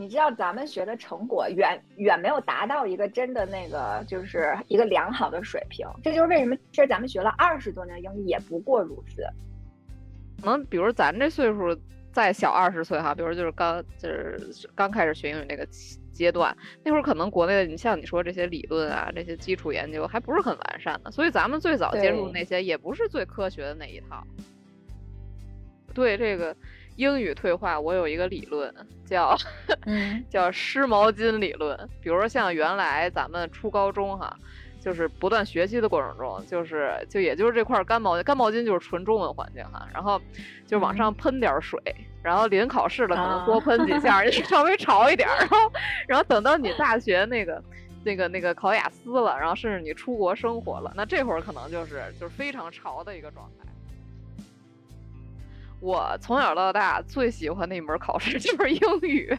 你知道咱们学的成果远远没有达到一个真的那个就是一个良好的水平，这就是为什么其实咱们学了二十多年英语也不过如此。可能比如咱这岁数再小二十岁哈，比如就是刚就是刚开始学英语那个阶段，那会儿可能国内的你像你说这些理论啊，这些基础研究还不是很完善的，所以咱们最早接触那些也不是最科学的那一套。对这个。英语退化，我有一个理论叫，叫湿毛巾理论。比如说像原来咱们初高中哈，就是不断学习的过程中，就是就也就是这块干毛巾，干毛巾就是纯中文环境哈，然后就往上喷点水，然后临考试了可能多喷几下，稍微潮一点，然后然后等到你大学那个那个那个考雅思了，然后甚至你出国生活了，那这会儿可能就是就是非常潮的一个状态。我从小到大最喜欢的一门考试 就是英语，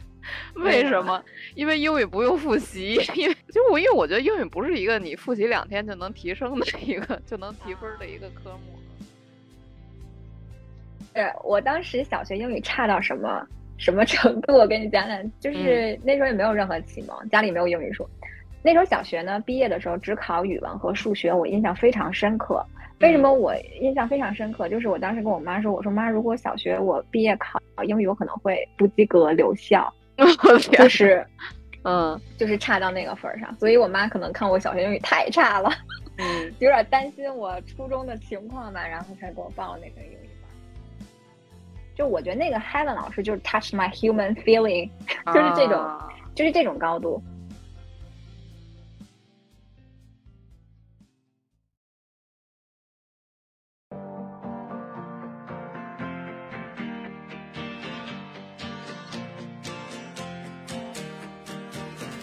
为什么？因为英语不用复习，因为 就我因为我觉得英语不是一个你复习两天就能提升的一个就能提分的一个科目。对我当时小学英语差到什么什么程度？我跟你讲讲，就是那时候也没有任何启蒙，家里没有英语书。那时候小学呢，毕业的时候只考语文和数学，我印象非常深刻。为什么我印象非常深刻？就是我当时跟我妈说：“我说妈，如果小学我毕业考英语，我可能会不及格留校。”就是，嗯，就是差到那个份儿上。所以我妈可能看我小学英语太差了，嗯，有点担心我初中的情况吧，然后才给我报那个英语班。就我觉得那个 Helen 老师就是 touch my human feeling，就是这种，就是这种高度。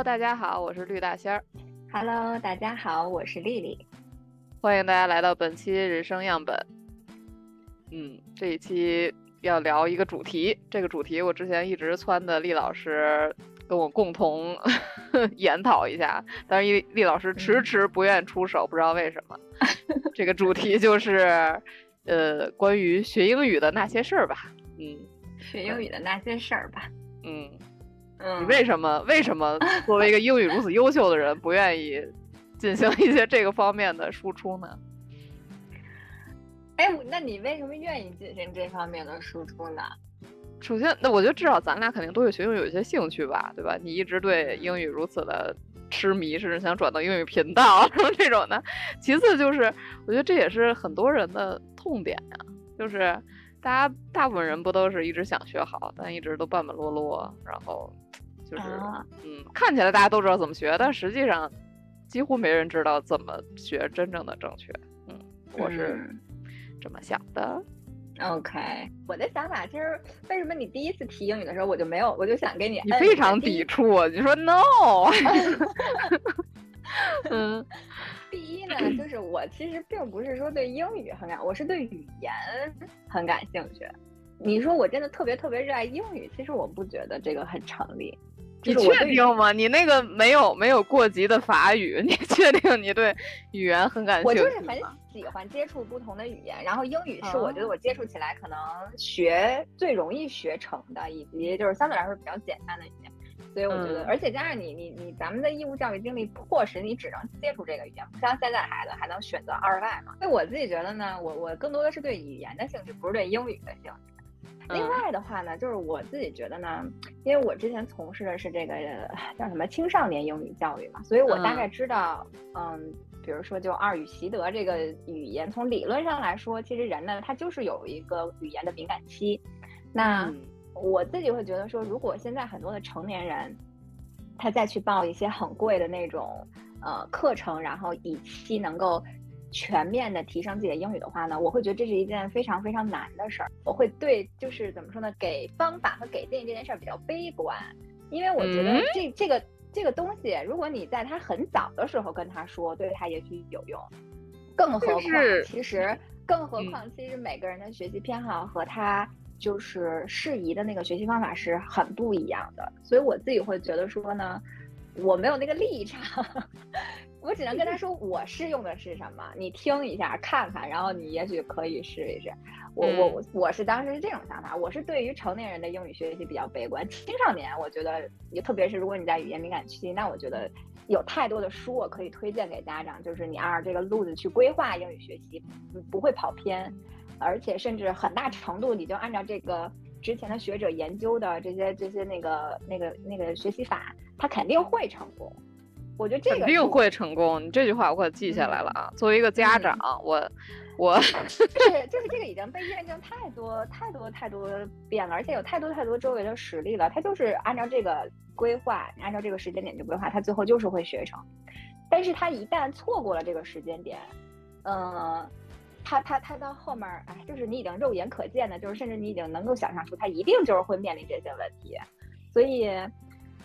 Hello，大家好，我是绿大仙儿。Hello，大家好，我是丽丽。欢迎大家来到本期人生样本。嗯，这一期要聊一个主题，这个主题我之前一直撺的丽老师跟我共同 研讨一下，但是厉老师迟迟不愿出手，不知道为什么。这个主题就是呃，关于学英语的那些事儿吧。嗯，学英语的那些事儿吧。嗯。你为什么为什么作为一个英语如此优秀的人，不愿意进行一些这个方面的输出呢？哎，那你为什么愿意进行这方面的输出呢？首先，那我觉得至少咱俩肯定都对学英语有一些兴趣吧，对吧？你一直对英语如此的痴迷，甚至想转到英语频道什么 这种的。其次就是，我觉得这也是很多人的痛点呀，就是大家大部分人不都是一直想学好，但一直都半半落落，然后。就是，嗯，看起来大家都知道怎么学，但实际上几乎没人知道怎么学真正的正确。嗯，我是这么想的。OK，我的想法其实，为什么你第一次提英语的时候，我就没有，我就想给你，你非常抵触，你说 No。嗯，第一呢，就是我其实并不是说对英语很感，我是对语言很感兴趣。你说我真的特别特别热爱英语，其实我不觉得这个很成立。你确定吗？你那个没有没有过级的法语，你 确定你对语言很感兴趣？我就是很喜欢接触不同的语言，然后英语是我觉得我接触起来可能学最容易学成的，以及就是相对来说比较简单的。所以我觉得，而且加上你你你咱们的义务教育经历迫使你只能接触这个语言，不像现在孩子还能选择二外嘛。所以我自己觉得呢，我我更多的是对语言的兴趣，不是对英语的兴趣。另外的话呢，就是我自己觉得呢，因为我之前从事的是这个叫什么青少年英语教育嘛，所以我大概知道，嗯，比如说就二语习得这个语言，从理论上来说，其实人呢他就是有一个语言的敏感期。那我自己会觉得说，如果现在很多的成年人，他再去报一些很贵的那种呃课程，然后以期能够。全面的提升自己的英语的话呢，我会觉得这是一件非常非常难的事儿。我会对就是怎么说呢，给方法和给建议这件事儿比较悲观。因为我觉得这这个这个东西，如果你在他很早的时候跟他说，对他也许有用。更何况，其实更何况，其实每个人的学习偏好和他就是适宜的那个学习方法是很不一样的。所以我自己会觉得说呢，我没有那个立场。我只能跟他说，我适用的是什么，你听一下看看，然后你也许可以试一试。我我我是当时是这种想法，我是对于成年人的英语学习比较悲观，青少年我觉得，也特别是如果你在语言敏感期，那我觉得有太多的书我可以推荐给家长，就是你按照这个路子去规划英语学习，不会跑偏，而且甚至很大程度你就按照这个之前的学者研究的这些这些那个那个那个学习法，他肯定会成功。我觉得这个肯定会成功。你这句话我可记下来了啊！作为一个家长，我我就是 就是这个已经被验证太多太多太多遍了，而且有太多太多周围的实例了。他就是按照这个规划，按照这个时间点去规划，他最后就是会学成。但是他一旦错过了这个时间点，嗯，他他他到后面，哎，就是你已经肉眼可见的，就是甚至你已经能够想象出他一定就是会面临这些问题，所以。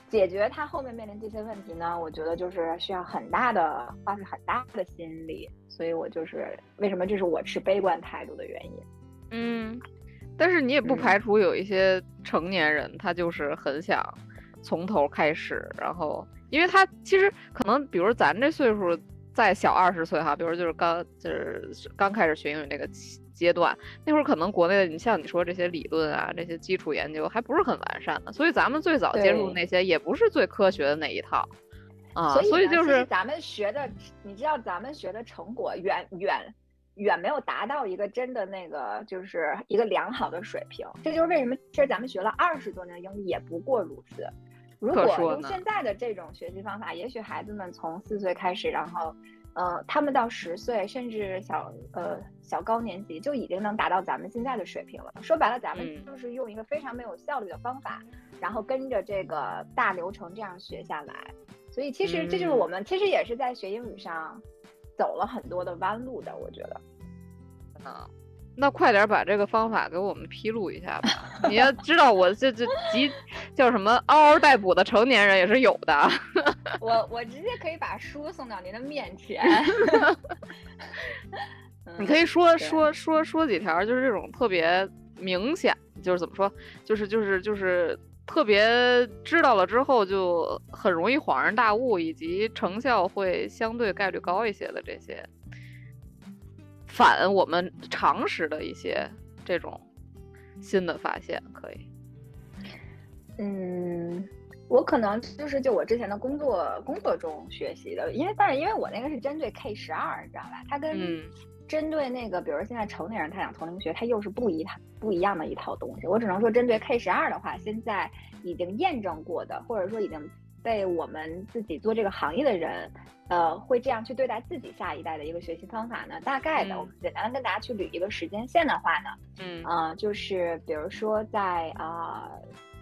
解决他后面面临这些问题呢，我觉得就是需要很大的花费很大的心力，所以我就是为什么这是我持悲观态度的原因。嗯，但是你也不排除有一些成年人，他就是很想从头开始，然后因为他其实可能，比如咱这岁数再小二十岁哈，比如就是刚就是刚开始学英语那个。阶段那会儿可能国内的你像你说这些理论啊这些基础研究还不是很完善的，所以咱们最早接触那些也不是最科学的那一套啊，所以就是咱们学的，你知道咱们学的成果远远远没有达到一个真的那个就是一个良好的水平，这就是为什么其实咱们学了二十多年英语也不过如此。如果用现在的这种学习方法，也许孩子们从四岁开始，然后。呃，他们到十岁甚至小呃小高年级就已经能达到咱们现在的水平了。说白了，咱们就是用一个非常没有效率的方法，然后跟着这个大流程这样学下来。所以其实这就是我们其实也是在学英语上走了很多的弯路的，我觉得。啊。那快点把这个方法给我们披露一下吧！你要知道，我这这急叫什么嗷嗷待哺的成年人也是有的。我我直接可以把书送到您的面前。你可以说说说说几条，就是这种特别明显，就是怎么说，就是就是就是特别知道了之后就很容易恍然大悟，以及成效会相对概率高一些的这些。反我们常识的一些这种新的发现，可以。嗯，我可能就是就我之前的工作工作中学习的，因为但是因为我那个是针对 K 十二，你知道吧？它跟针对那个，比如现在成年人他想从零学，它又是不一套不一样的一套东西。我只能说，针对 K 十二的话，现在已经验证过的，或者说已经。被我们自己做这个行业的人，呃，会这样去对待自己下一代的一个学习方法呢？大概的，我们简单的跟大家去捋一个时间线的话呢，嗯，啊，就是比如说在啊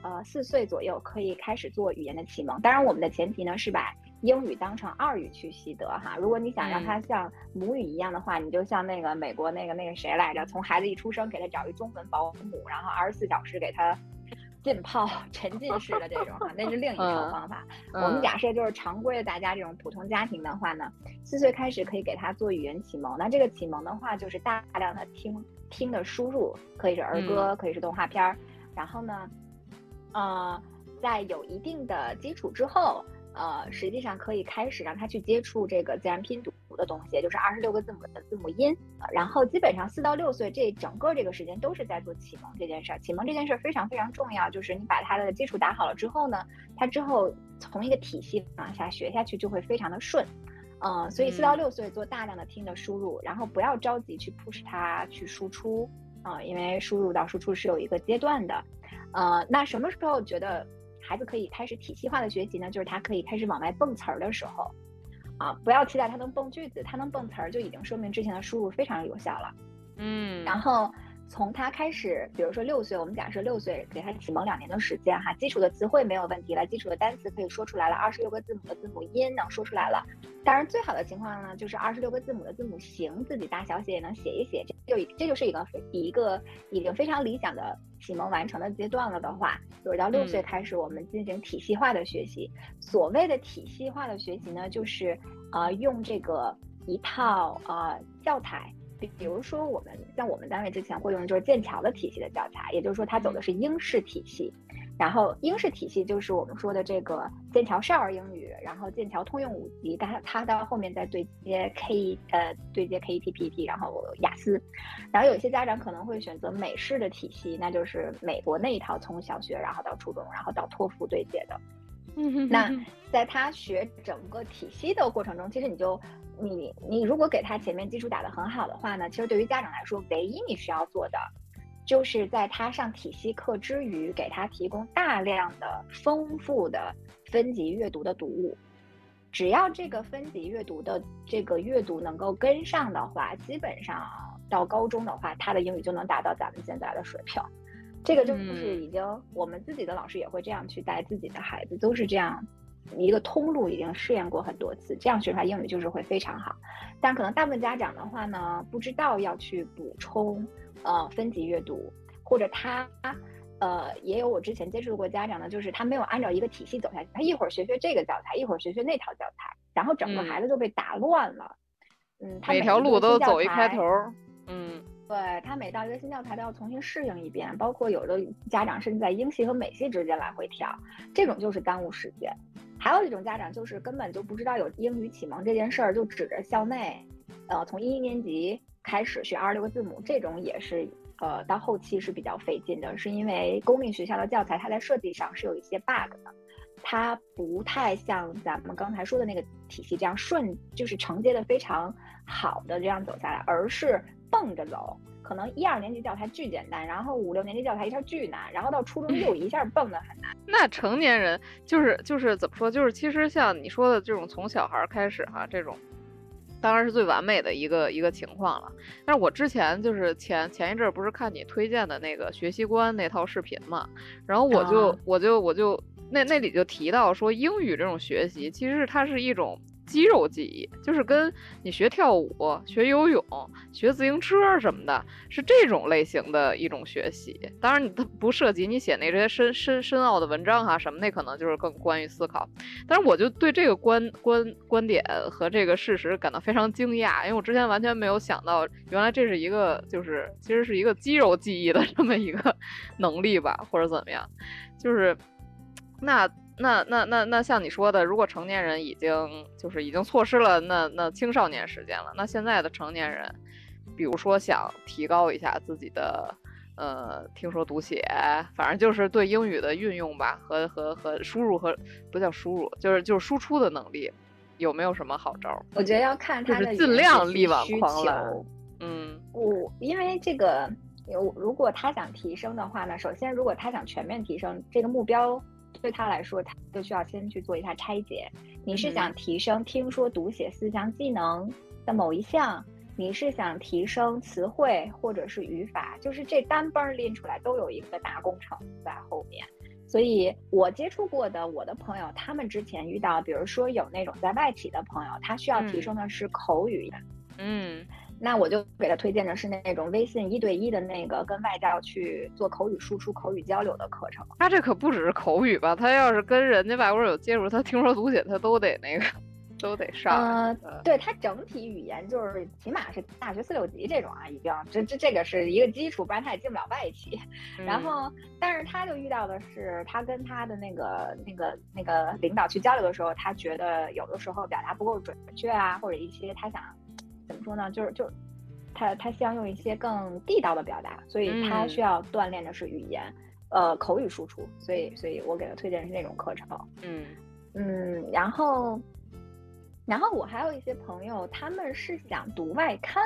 呃四岁左右可以开始做语言的启蒙，当然我们的前提呢是把英语当成二语去习得哈。如果你想让他像母语一样的话，你就像那个美国那个那个谁来着，从孩子一出生给他找一中文保姆，然后二十四小时给他。浸泡 沉浸式的这种哈，那是另一种方法。我们假设就是常规的大家这种普通家庭的话呢，四岁开始可以给他做语言启蒙。那这个启蒙的话，就是大量的听听的输入，可以是儿歌，可以是动画片儿。然后呢，呃，在有一定的基础之后。呃，实际上可以开始让他去接触这个自然拼读的东西，就是二十六个字母的字母音。然后基本上四到六岁这整个这个时间都是在做启蒙这件事儿。启蒙这件事儿非常非常重要，就是你把他的基础打好了之后呢，他之后从一个体系往下学下去就会非常的顺。嗯，所以四到六岁做大量的听的输入，然后不要着急去 push 他去输出啊，因为输入到输出是有一个阶段的。呃，那什么时候觉得？孩子可以开始体系化的学习呢，就是他可以开始往外蹦词儿的时候，啊，不要期待它能蹦句子，它能蹦词儿就已经说明之前的输入非常有效了。嗯，然后从他开始，比如说六岁，我们假设六岁给他启蒙两年的时间哈，基础的词汇没有问题了，基础的单词可以说出来了，二十六个字母的字母音能说出来了。当然，最好的情况呢，就是二十六个字母的字母形自己大小写也能写一写，这就这就是一个一个已经非常理想的启蒙完成的阶段了的话，就是到六岁开始我们进行体系化的学习。所谓的体系化的学习呢，就是呃用这个一套呃教材。比如说，我们像我们单位之前会用就是剑桥的体系的教材，也就是说，它走的是英式体系。然后，英式体系就是我们说的这个剑桥少儿英语，然后剑桥通用五级，但它到后面再对接 K 呃对接 KETPT，然后雅思。然后有些家长可能会选择美式的体系，那就是美国那一套，从小学然后到初中，然后到托福对接的。嗯，那在他学整个体系的过程中，其实你就。你你如果给他前面基础打得很好的话呢，其实对于家长来说，唯一你需要做的，就是在他上体系课之余，给他提供大量的丰富的分级阅读的读物。只要这个分级阅读的这个阅读能够跟上的话，基本上到高中的话，他的英语就能达到咱们现在的水平。这个就是已经我们自己的老师也会这样去带自己的孩子，都是这样。一个通路已经试验过很多次，这样学出来英语就是会非常好。但可能大部分家长的话呢，不知道要去补充呃分级阅读，或者他呃也有我之前接触过家长呢，就是他没有按照一个体系走下去，他一会儿学学这个教材，一会儿学学那套教材，然后整个孩子就被打乱了。嗯，他每条路都走一开头。嗯。对他每到一个新教材都要重新适应一遍，包括有的家长甚至在英系和美系之间来回跳，这种就是耽误时间。还有一种家长就是根本就不知道有英语启蒙这件事儿，就指着校内，呃，从一一年级开始学二十六个字母，这种也是呃到后期是比较费劲的，是因为公立学校的教材它在设计上是有一些 bug 的，它不太像咱们刚才说的那个体系这样顺，就是承接的非常好的这样走下来，而是。蹦着走，可能一二年级教材巨简单，然后五六年级教材一下巨难，然后到初中又一下蹦的很难。那成年人就是就是怎么说？就是其实像你说的这种从小孩开始哈，这种当然是最完美的一个一个情况了。但是我之前就是前前一阵不是看你推荐的那个学习观那套视频嘛，然后我就我就我就那那里就提到说英语这种学习其实它是一种。肌肉记忆就是跟你学跳舞、学游泳、学自行车什么的，是这种类型的一种学习。当然，它不涉及你写那些深深深奥的文章哈什么，那可能就是更关于思考。但是，我就对这个观观观点和这个事实感到非常惊讶，因为我之前完全没有想到，原来这是一个就是其实是一个肌肉记忆的这么一个 能力吧，或者怎么样，就是那。那那那那像你说的，如果成年人已经就是已经错失了那那青少年时间了，那现在的成年人，比如说想提高一下自己的呃听说读写，反正就是对英语的运用吧，和和和输入和不叫输入，就是就是输出的能力，有没有什么好招？我觉得要看他的尽量力挽狂澜。嗯，我因为这个有如果他想提升的话呢，首先如果他想全面提升这个目标。对他来说，他就需要先去做一下拆解。你是想提升听说读写四项技能的某一项，你是想提升词汇或者是语法，就是这单班拎出来都有一个大工程在后面。所以我接触过的我的朋友，他们之前遇到，比如说有那种在外企的朋友，他需要提升的是口语。嗯。那我就给他推荐的是那种微信一对一的那个跟外教去做口语输出、口语交流的课程。他这可不只是口语吧？他要是跟人家外国人有接触，他听说读写他都得那个，都得上。嗯，对他整体语言就是起码是大学四六级这种啊，已经这这这个是一个基础，不然他也进不了外企。然后，但是他就遇到的是，他跟他的那个那个那个领导去交流的时候，他觉得有的时候表达不够准确啊，或者一些他想。怎么说呢？就是就，他他希望用一些更地道的表达，所以他需要锻炼的是语言，呃，口语输出。所以，所以我给他推荐是那种课程。嗯嗯，然后，然后我还有一些朋友，他们是想读外刊，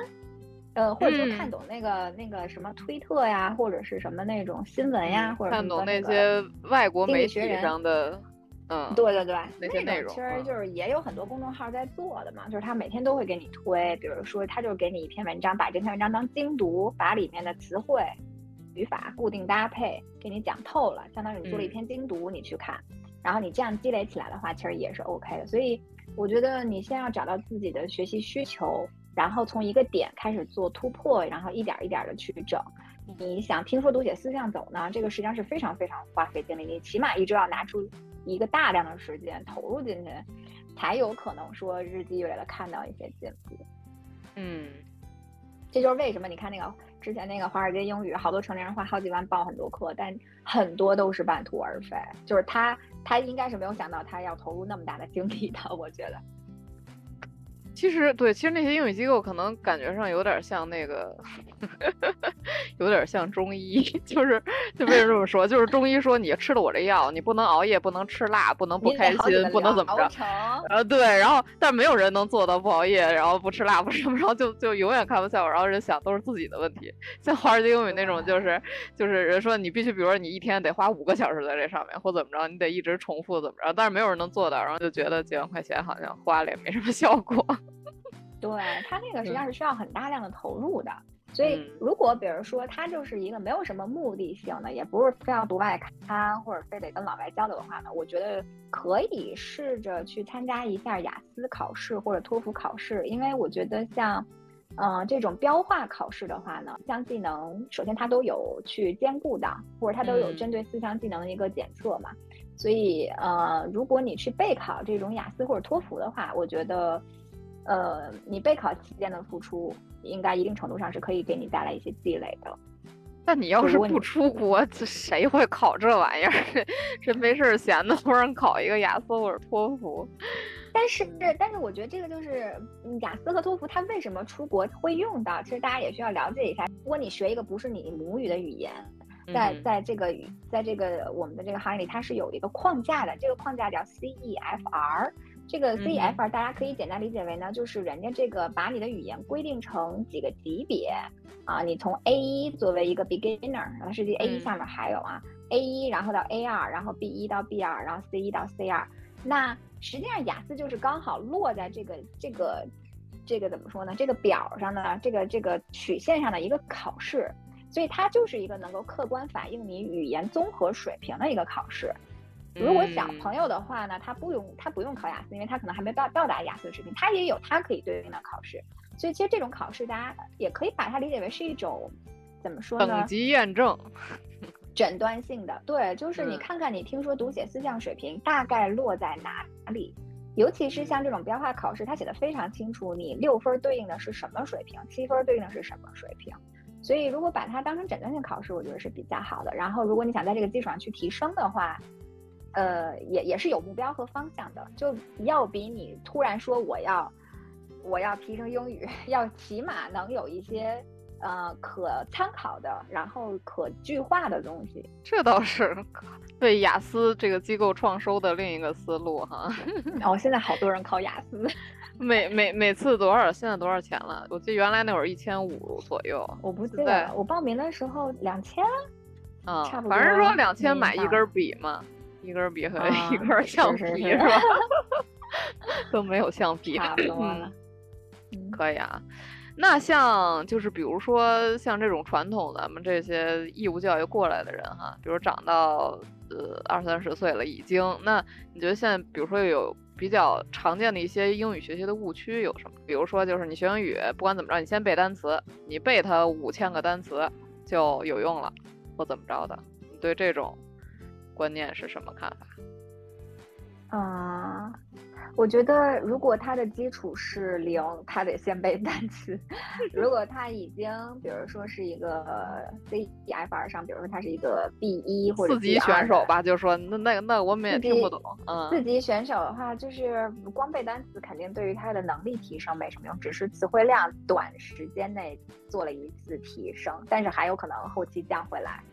呃，或者说看懂那个那个什么推特呀，或者是什么那种新闻呀，或者看懂那些外国媒体上的。嗯，对对对，那些内容其实就是也有很多公众号在做的嘛，就是他每天都会给你推，比如说他就给你一篇文章，把这篇文章当精读，把里面的词汇、语法固定搭配给你讲透了，相当于你做了一篇精读，你去看，然后你这样积累起来的话，其实也是 OK 的。所以我觉得你先要找到自己的学习需求，然后从一个点开始做突破，然后一点一点的去整。你想听说读写四项走呢？这个实际上是非常非常花费精力，你起码一周要拿出一个大量的时间投入进去，才有可能说日积月累的看到一些进步。嗯，这就是为什么你看那个之前那个华尔街英语，好多成年人花好几万报很多课，但很多都是半途而废。就是他他应该是没有想到他要投入那么大的精力的，我觉得。其实对，其实那些英语机构可能感觉上有点像那个，有点像中医，就是就为什么这么说？就是中医说你吃了我这药，你不能熬夜，不能吃辣，不能不开心，不能怎么着。呃，对，然后但没有人能做到不熬夜，然后不吃辣，不什么，然后就就永远看不效果，然后人想都是自己的问题。像华尔街英语那种，就是就是人说你必须，比如说你一天得花五个小时在这上面，或怎么着，你得一直重复怎么着，但是没有人能做到，然后就觉得几万块钱好像花了也没什么效果。对它那个实际上是需要很大量的投入的，所以如果比如说他就是一个没有什么目的性的，也不是非要读外刊或者非得跟老外交流的话呢，我觉得可以试着去参加一下雅思考试或者托福考试，因为我觉得像，嗯，这种标化考试的话呢，四项技能首先它都有去兼顾的，或者它都有针对四项技能的一个检测嘛，所以呃，如果你去备考这种雅思或者托福的话，我觉得。呃，你备考期间的付出，应该一定程度上是可以给你带来一些积累的。那你要是不出国，这谁会考这玩意儿？这没事闲的，突然考一个雅思或者托福。但是，但是我觉得这个就是雅思和托福，它为什么出国会用到？其实大家也需要了解一下。如果你学一个不是你母语的语言，在在这个语，在这个我们的这个行业里，它是有一个框架的。这个框架叫 CEFR。这个 CEFR 大家可以简单理解为呢，就是人家这个把你的语言规定成几个级别啊，你从 A 一作为一个 beginner，然后实际 A 一下面还有啊，A 一然后到 A 二，然后 B 一到 B 二，然后 C 一到 C 二，那实际上雅思就是刚好落在这个这个这个怎么说呢？这个表上的这个这个曲线上的一个考试，所以它就是一个能够客观反映你语言综合水平的一个考试。如果小朋友的话呢，他不用他不用考雅思，因为他可能还没到到达雅思的水平，他也有他可以对应的考试。所以其实这种考试，大家也可以把它理解为是一种怎么说呢？等级验证，诊断性的。对，就是你看看你听说读写思想水平大概落在哪里，尤其是像这种标化考试，它写的非常清楚，你六分对应的是什么水平，七分对应的是什么水平。所以如果把它当成诊断性考试，我觉得是比较好的。然后如果你想在这个基础上去提升的话。呃，也也是有目标和方向的，就要比你突然说我要我要提升英语，要起码能有一些呃可参考的，然后可具化的东西。这倒是对雅思这个机构创收的另一个思路哈。然 后现在好多人考雅思，每每每次多少？现在多少钱了？我记得原来那会儿一千五左右。我不记得，我报名的时候两千，嗯，差不多。反正说两千买一根笔嘛。一根笔和一根橡皮是吧？都没有橡皮，差不多了。可以啊。那像就是比如说像这种传统咱们这些义务教育过来的人哈，比如长到呃二三十岁了已经，那你觉得现在比如说有比较常见的一些英语学习的误区有什么？比如说就是你学英语不管怎么着，你先背单词，你背它五千个单词就有用了，或怎么着的？你对这种？观念是什么看法？啊，我觉得如果他的基础是零，他得先背单词。如果他已经，比如说是一个 CEFR 上，比如说他是一个 B 一或者四级选手吧，就说那那那我们也听不懂。嗯，四级选手的话，就是光背单词，肯定对于他的能力提升没什么用，只是词汇量短时间内做了一次提升，但是还有可能后期降回来。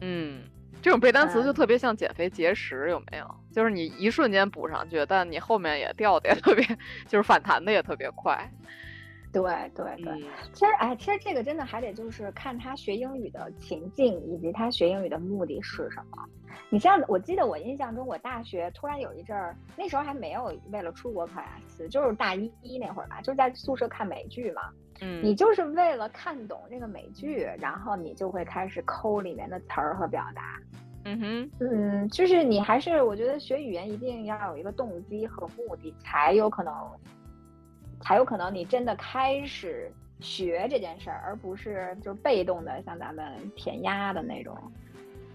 嗯。这种背单词就特别像减肥节食，有没有？就是你一瞬间补上去，但你后面也掉的也特别，就是反弹的也特别快。对对对，其实哎，其实这个真的还得就是看他学英语的情境以及他学英语的目的是什么。你像我记得我印象中，我大学突然有一阵儿，那时候还没有为了出国考雅思，就是大一那会儿吧，就是在宿舍看美剧嘛。嗯，你就是为了看懂这个美剧，然后你就会开始抠里面的词儿和表达。嗯哼，嗯，就是你还是我觉得学语言一定要有一个动机和目的，才有可能才有可能你真的开始学这件事儿，而不是就被动的像咱们填鸭的那种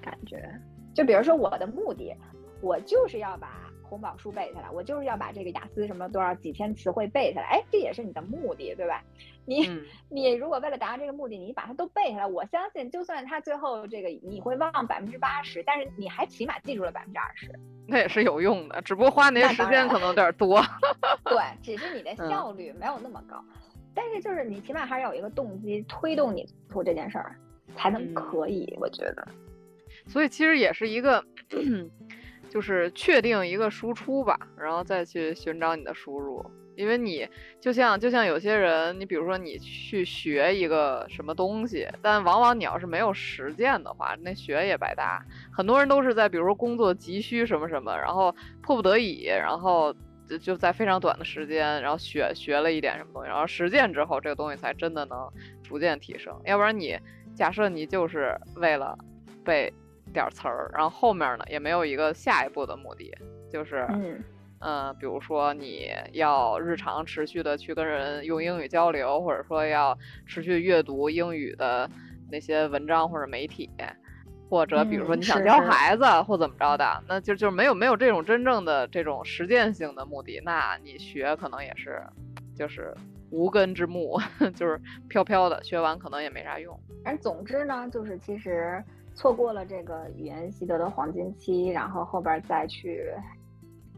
感觉。就比如说我的目的，我就是要把红宝书背下来，我就是要把这个雅思什么多少几千词汇背下来，哎，这也是你的目的，对吧？你、嗯你如果为了达到这个目的，你把它都背下来，我相信就算他最后这个你会忘百分之八十，但是你还起码记住了百分之二十。那也是有用的，只不过花那些时间可能有点多。对，只是你的嗯效率没有那么高，但是就是你起码还是有一个动机推动你做这件事儿，才能嗯可以。我觉得，所以其实也是一个，就是确定一个输出吧，然后再去寻找你的输入。因为你就像就像有些人，你比如说你去学一个什么东西，但往往你要是没有实践的话，那学也白搭。很多人都是在比如说工作急需什么什么，然后迫不得已，然后就就在非常短的时间，然后学学了一点什么东西，然后实践之后，这个东西才真的能逐渐提升。要不然你假设你就是为了被点儿词儿，然后后面呢也没有一个下一步的目的，就是嗯呃，比如说你要日常持续的去跟人用英语交流，或者说要持续阅读英语的那些文章或者媒体，或者比如说嗯你想教孩子或怎么着的，那就就是没有没有这种真正的这种实践性的目的，那你学可能也是就是无根之木，就是飘飘的，学完可能也没啥用。而总之呢，就是其实错过了这个语言习得的黄金期，然后后边再去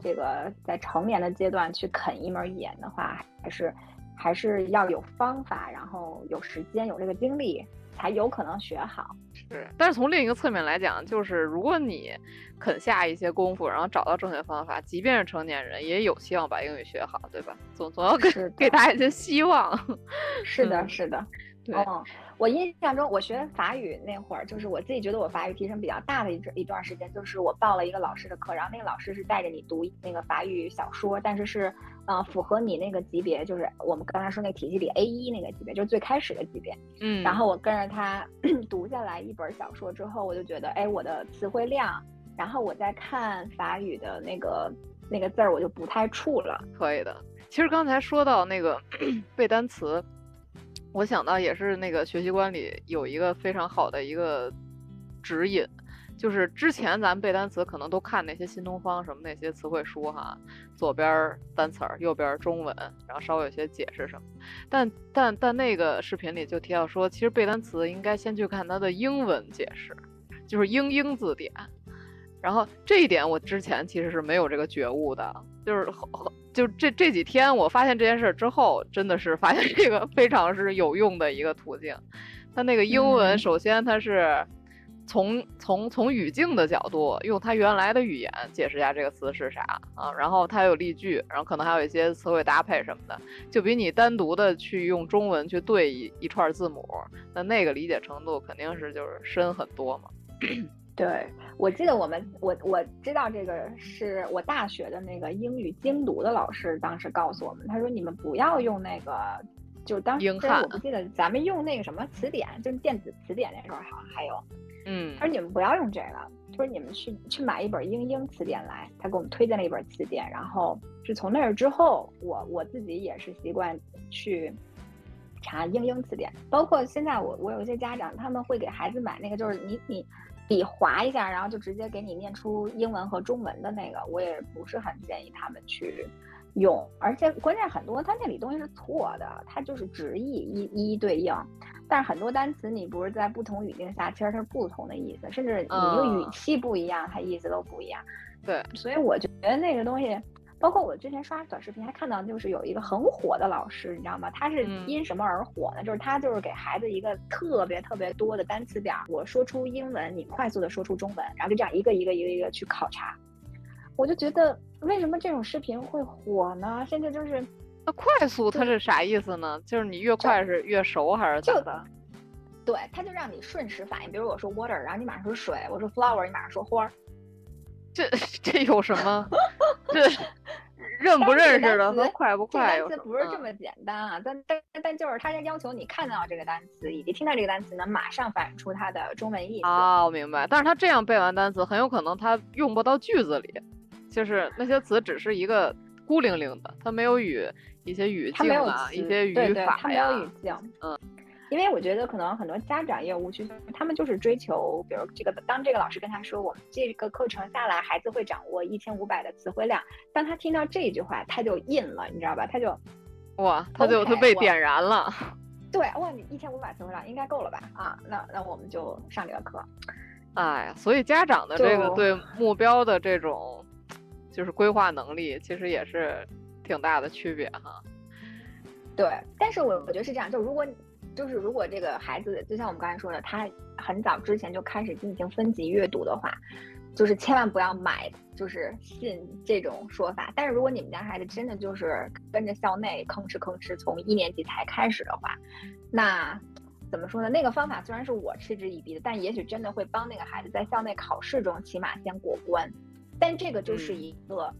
这个在成年的阶段去啃一门语言的话，还是还是要有方法，然后有时间，有这个精力，才有可能学好。是，但是从另一个侧面来讲，就是如果你肯下一些功夫，然后找到正确方法，即便是成年人，也有希望把英语学好，对吧？总总要给 给大家一些希望。是的，嗯是的。对，嗯，我印象中，我学法语那会儿，就是我自己觉得我法语提升比较大的一段一段时间，就是我报了一个老师的课，然后那个老师是带着你读那个法语小说，但是是呃符合你那个级别，就是我们刚才说那个体系里 A 一那个级别，就是最开始的级别。嗯，然后我跟着他 读下来一本小说之后，我就觉得，哎，我的词汇量，然后我在看法语的那个那个字儿，我就不太怵了。可以的。其实刚才说到那个 背单词，我想到也是那个学习观里有一个非常好的一个指引，就是之前咱们背单词可能都看那些新东方什么那些词汇书哈，左边儿单词儿，右边儿中文，然后稍微有些解释什么。但但但那个视频里就提到说，其实背单词应该先去看它的英文解释，就是英英字典。然后这一点我之前其实是没有这个觉悟的，就是后后就这这几天我发现这件事之后，真的是发现这个非常是有用的一个途径。它那个英文，嗯首先它是从从从语境的角度，用它原来的语言解释一下这个词是啥啊，然后它有例句，然后可能还有一些词汇搭配什么的，就比你单独的去用中文去对一一串字母，那那个理解程度肯定是就是深很多嘛。对，我记得我们我我知道这个是我大学的那个英语精读的老师当时告诉我们，他说你们不要用那个，就当时我不记得咱们用那个什么词典，就是电子词典那时候好像还有，嗯他说你们不要用这个，他说你们去去买一本英英词典来，他给我们推荐了一本词典，然后是从那儿之后，我我自己也是习惯去查英英词典，包括现在我我有一些家长他们会给孩子买那个，就是你你笔划一下，然后就直接给你念出英文和中文的那个，我也不是很建议他们去用，而且关键很多它那里东西是错的，它就是直译一一一对应。但是很多单词你不是在不同语境下，其实它是不同的意思，甚至你个语嗯气不一样，它意思都不一样。对，所以我觉得那个东西，包括我之前刷短视频还看到，就是有一个很火的老师，你知道吗？他是嗯因什么而火呢？就是他就是给孩子一个特别特别多的单词表，我说出英文，你快速的说出中文，然后就这样一个一个一个一个去考察。我就觉得为什么这种视频会火呢？甚至就是那快速它是啥意思呢？就是你越快是越熟还是怎么的？对，他就让你瞬时反应。比如我说 water，然后你马上说水；我说 flower，你马上说花儿。这这有什么？这认不认识的和快不快单词不是这嗯么简单啊，但但但就是他要求你看到这个单词以及听到这个单词，能马上反映出它的中文意思。啊，我明白。但是他这样背完单词，很有可能他用不到句子里，就是那些词只是一个孤零零的，它没有与一些语境啊，一些语法呀它没有语，境。嗯，因为我觉得可能很多家长也有误区，他们就是追求，比如这个当这个老师跟他说，我们这个课程下来，孩子会掌握一千五百的词汇量，当他听到这一句话，他就印了，你知道吧？他就哇，他就他被点燃了。对，哇，你一千五百词汇量应该够了吧？啊，那那我们就上这个课。哎呀，所以家长的这个对目标的这种就是规划能力，其实也是挺大的区别哈。对，但是我我觉得是这样，就如果就是如果这个孩子，就像我们刚才说的，他很早之前就开始进行分级阅读的话，就是千万不要买，就是信这种说法。但是如果你们家孩子真的就是跟着校内吭哧吭哧从一年级才开始的话，那怎么说呢？那个方法虽然是我嗤之以鼻的，但也许真的会帮那个孩子在校内考试中起码先过关。但这个就是嗯一个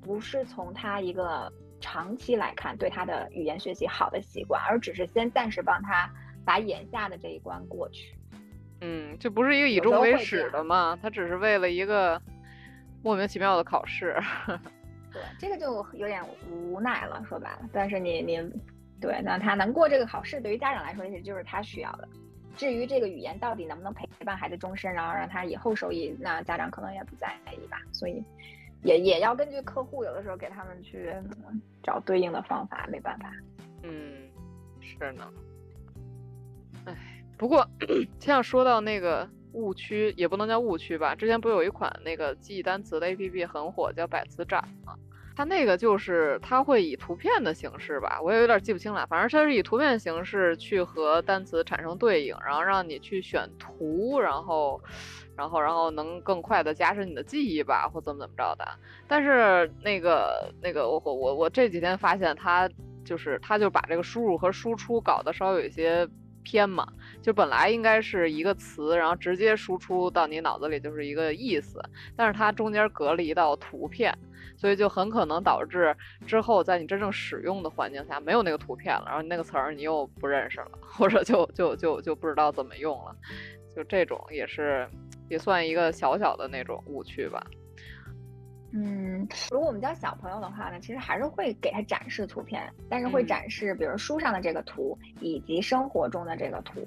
不是从他一个长期来看对他的语言学习好的习惯，而只是先暂时帮他把眼下的这一关过去。嗯，这不是一个以终为始的嘛，他只是为了一个莫名其妙的考试。对，这个就有点无奈了，说白了。但是你你，对，那他能过这个考试，对于家长来说，也许就是他需要的。至于这个语言到底能不能陪伴孩子终身，然后让他以后受益，那家长可能也不在意吧。所以也也要根据客户，有的时候给他们去嗯找对应的方法，没办法。嗯，是呢。哎，不过 像说到那个误区，也不能叫误区吧。之前不是有一款那个记忆单词的 APP 很火，叫百词斩吗？它那个就是它会以图片的形式吧，我也有点记不清了。反正它是以图片形式去和单词产生对应，然后让你去选图，然后，然后，然后能更快的加深你的记忆吧，或怎么怎么着的。但是那个那个我我我我这几天发现它就是它就把这个输入和输出搞得稍微有些偏嘛，就本来应该是一个词，然后直接输出到你脑子里就是一个意思，但是它中间隔了一道图片，所以就很可能导致之后在你真正使用的环境下没有那个图片了，然后那个词儿你又不认识了，或者就就就就不知道怎么用了，就这种也是也算一个小小的那种误区吧。嗯，如果我们教小朋友的话呢，其实还是会给他展示图片，但是会嗯展示比如书上的这个图以及生活中的这个图。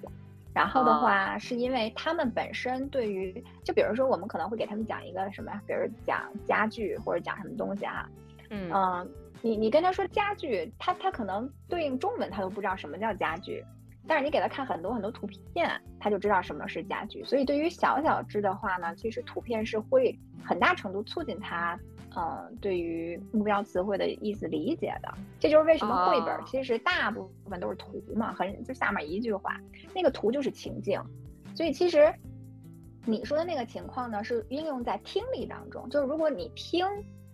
然后的话，是因为他们本身对于，就比如说我们可能会给他们讲一个什么，比如讲家具或者讲什么东西啊，嗯嗯，你你跟他说家具，他他可能对应中文他都不知道什么叫家具，但是你给他看很多很多图片，他就知道什么是家具。所以对于小小只的话呢，其实图片是会很大程度促进他，呃，对于目标词汇的意思理解的。这就是为什么绘本哦其实大部分都是图嘛，很就下面一句话，那个图就是情境。所以其实你说的那个情况呢，是应用在听力当中，就是如果你听。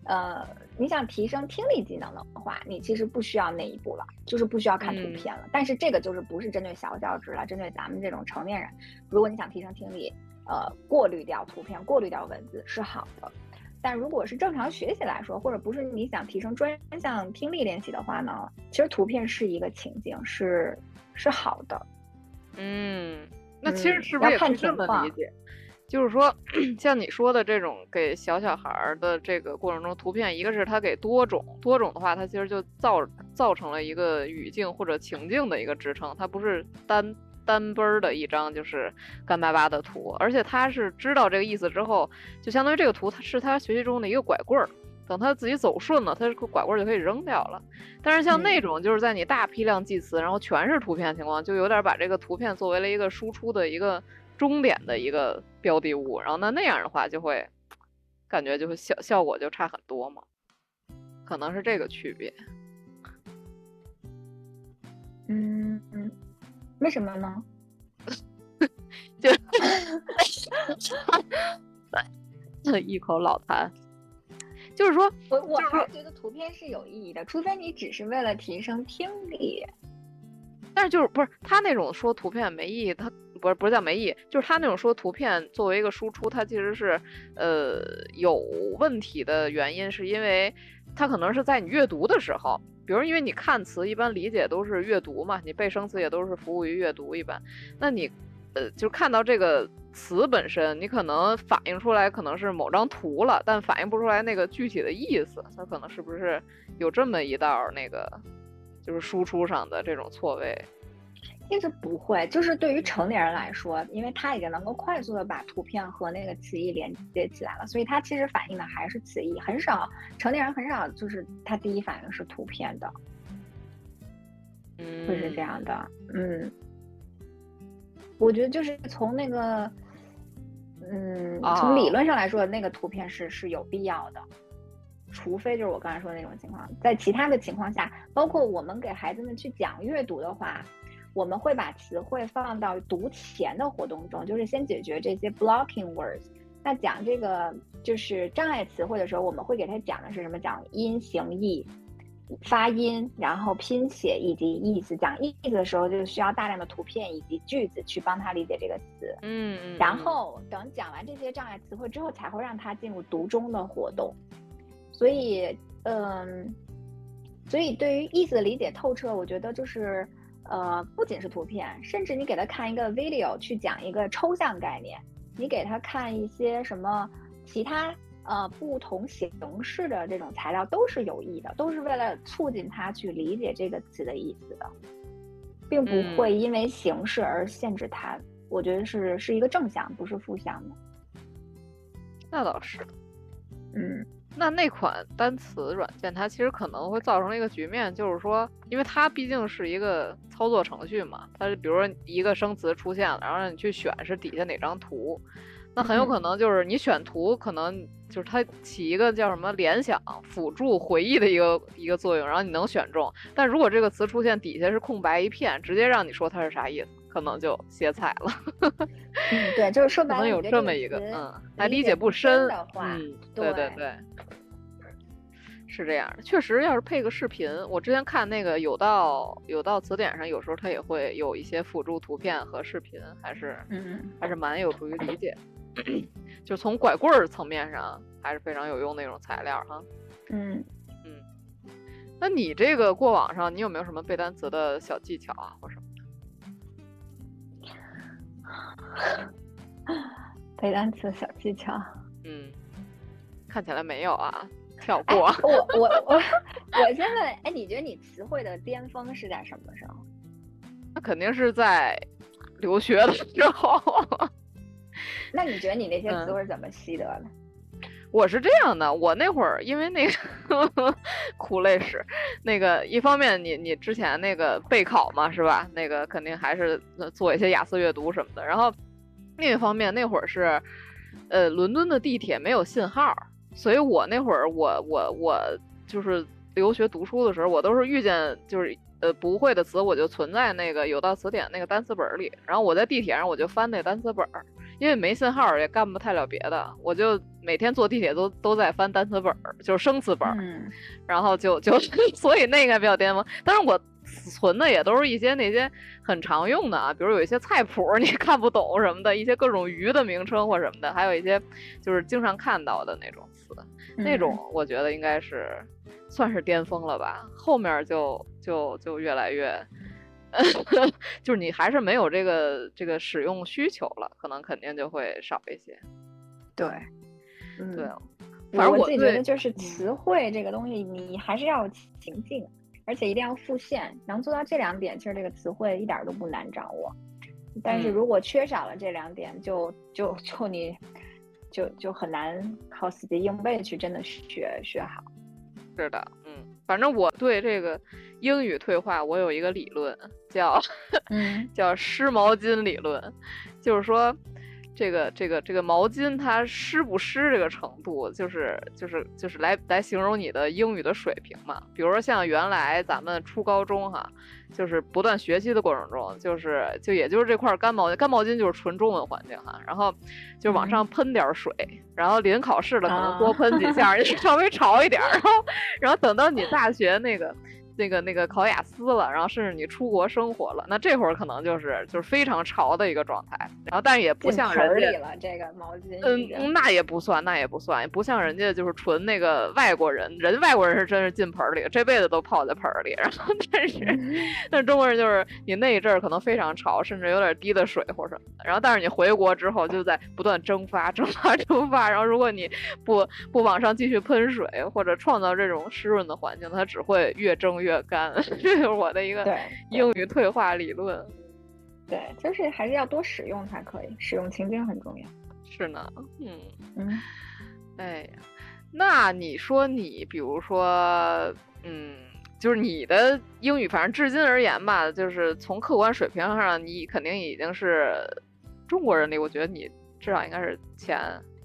呃，你想提升听力技能的话，你其实不需要那一步了，就是不需要看图嗯片了。但是这个就是不是针对小教职了，针对咱们这种成年人，如果你想提升听力，呃，过滤掉图片，过滤掉文字是好的。但如果是正常学习来说，或者不是你想提升专项听力练习的话呢，其实图片是一个情境，是是好的。嗯，那其实嗯是不是要看也这么理解？就是说，像你说的这种给小小孩儿的这个过程中，图片一个是它给多种，多种的话，它其实就造造成了一个语境或者情境的一个支撑，它不是单单奔儿的一张就是干巴巴的图，而且他是知道这个意思之后，就相当于这个图它是他学习中的一个拐棍儿。等他自己走顺了，他这个拐棍儿就可以扔掉了。但是像那嗯种就是在你大批量记词，然后全是图片的情况，就有点把这个图片作为了一个输出的一个终点的一个标的物，然后那那样的话就会感觉就会效效果就差很多嘛，可能是这个区别。嗯嗯，为什么呢？就 一口老痰，就是说，我我还是觉得图片是有意义的，除非你只是为了提升听力。但是就是不是他那种说图片没意义，他不是不是叫没意，就是他那种说图片作为一个输出，它其实是呃有问题的原因，是因为它可能是在你阅读的时候，比如因为你看词一般理解都是阅读嘛，你背生词也都是服务于阅读一般，那你呃就看到这个词本身，你可能反映出来可能是某张图了，但反映不出来那个具体的意思，它可能是不是有这么一道那个就是输出上的这种错位。其实不会，就是对于成年人来说，因为他已经能够快速的把图片和那个词义连接起来了，所以他其实反映的还是词义，很少成年人很少就是他第一反应是图片的，嗯，会是这样的。嗯，我觉得就是从那个，嗯，从理论上来说，那个图片是是有必要的，除非就是我刚才说的那种情况，在其他的情况下，包括我们给孩子们去讲阅读的话。我们会把词汇放到读前的活动中，就是先解决这些 blocking words。那讲这个就是障碍词汇的时候，我们会给他讲的是什么？讲音、形、意、发音，然后拼写以及意思。讲意思的时候，就需要大量的图片以及句子去帮他理解这个词。嗯嗯。然后等讲完这些障碍词汇之后，才会让他进入读中的活动。所以，嗯，所以对于意思的理解透彻，我觉得就是。呃，不仅是图片，甚至你给他看一个 video 去讲一个抽象概念，你给他看一些什么其他呃不同形式的这种材料都是有益的，都是为了促进他去理解这个词的意思的，并不会因为形式而限制他。我觉得是是一个正向，不是负向的。那倒是，嗯。那那款单词软件，它其实可能会造成一个局面，就是说，因为它毕竟是一个操作程序嘛，它比如说一个生词出现了，然后让你去选是底下哪张图，那很有可能就是你选图，可能就是它起一个叫什么联想、辅助、回忆的一个一个作用，然后你能选中。但如果这个词出现底下是空白一片，直接让你说它是啥意思，可能就歇菜了。嗯，对，就是说白了，可能有这么一个，嗯，还理解不深的话，嗯，对对对。是这样的，确实，要是配个视频，我之前看那个有道有道词典上，有时候它也会有一些辅助图片和视频，还是嗯，还是蛮有助于理解。就从拐棍儿层面上，还是非常有用那种材料哈。嗯嗯，那你这个过往上，你有没有什么背单词的小技巧啊，或什么 背单词小技巧？嗯，看起来没有啊。跳过 我我我我先问，哎，你觉得你词汇的巅峰是在什么时候？那肯定是在留学的时候。那你觉得你那些词汇怎么习得的？我是这样的，我那会儿因为那个苦累史，那个一方面你你之前那个备考嘛，是吧？那个肯定还是做一些雅思阅读什么的。然后另一方面那会儿是，呃，伦敦的地铁没有信号。所以我那会儿，我我我就是留学读书的时候，我都是遇见就是呃不会的词，我就存在那个有道词典那个单词本里，然后我在地铁上我就翻那单词本儿，因为没信号也干不太了别的，我就每天坐地铁都都在翻单词本儿，就是生词本儿，然后就就 所以那个比较巅峰，但是我。存的也都是一些那些很常用的啊，比如有一些菜谱你 看不懂什么的，一些各种鱼的名称或什么的，还有一些就是经常看到的那种词，那种我觉得应该是算是巅峰了吧。后面就就就越来越，就是你还是没有这个这个使用需求了，可能肯定就会少一些。对，对，反正我自己觉得就是词汇这个东西，你还是要情境。而且一定要复现，能做到这两点，其实这个词汇一点都不难掌握。但是如果缺少了这两点，就就就你，就就很难靠死记硬背去真的学学好。是的，嗯，反正我对这个英语退化，我有一个理论，叫 叫湿毛巾理论，就是说。这个这个这个毛巾它湿不湿这个程度，就是就是就是来来形容你的英语的水平嘛。比如说像原来咱们初高中哈，就是不断学习的过程中，就是就也就是这块干毛巾，干毛巾就是纯中文环境哈，然后就往上喷点水，然后临考试了可能多喷几下，稍微潮一点，然后然后等到你大学那个。那个那个考雅思了，然后甚至你出国生活了，那这会儿可能就是就是非常潮的一个状态，然后但是也不像人家了这个毛巾，嗯，那也不算，那也不算，不像人家就是纯那个外国人，人外国人是真是进盆里，这辈子都泡在盆里，然后但是但是中国人就是你那一阵儿可能非常潮，甚至有点滴的水或什么的，然后但是你回国之后就在不断蒸发蒸发 蒸发，然后如果你不不往上继续喷水或者创造这种湿润的环境，它只会越蒸越。越干，这就是我的一个对英语退化理论。对，就是还是要多使用才可以，使用情境很重要。是呢，嗯嗯，哎呀，那你说你，比如说，嗯，就是你的英语，反正至今而言吧，就是从客观水平上，你肯定已经是中国人里，我觉得你至少应该是前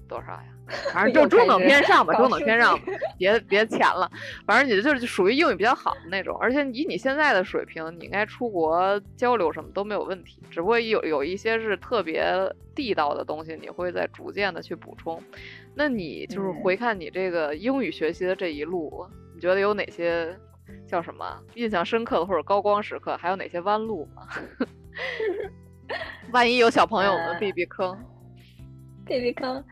多少呀？反正就中等偏上吧，中等偏上，别别浅了。反正你就是属于英语比较好的那种，而且以你现在的水平，你应该出国交流什么都没有问题。只不过有有一些是特别地道的东西，你会在逐渐的去补充。那你就是回看你这个英语学习的这一路，你觉得有哪些叫什么印象深刻的或者高光时刻？还有哪些弯路吗？万一有小朋友们 避避坑，避避坑，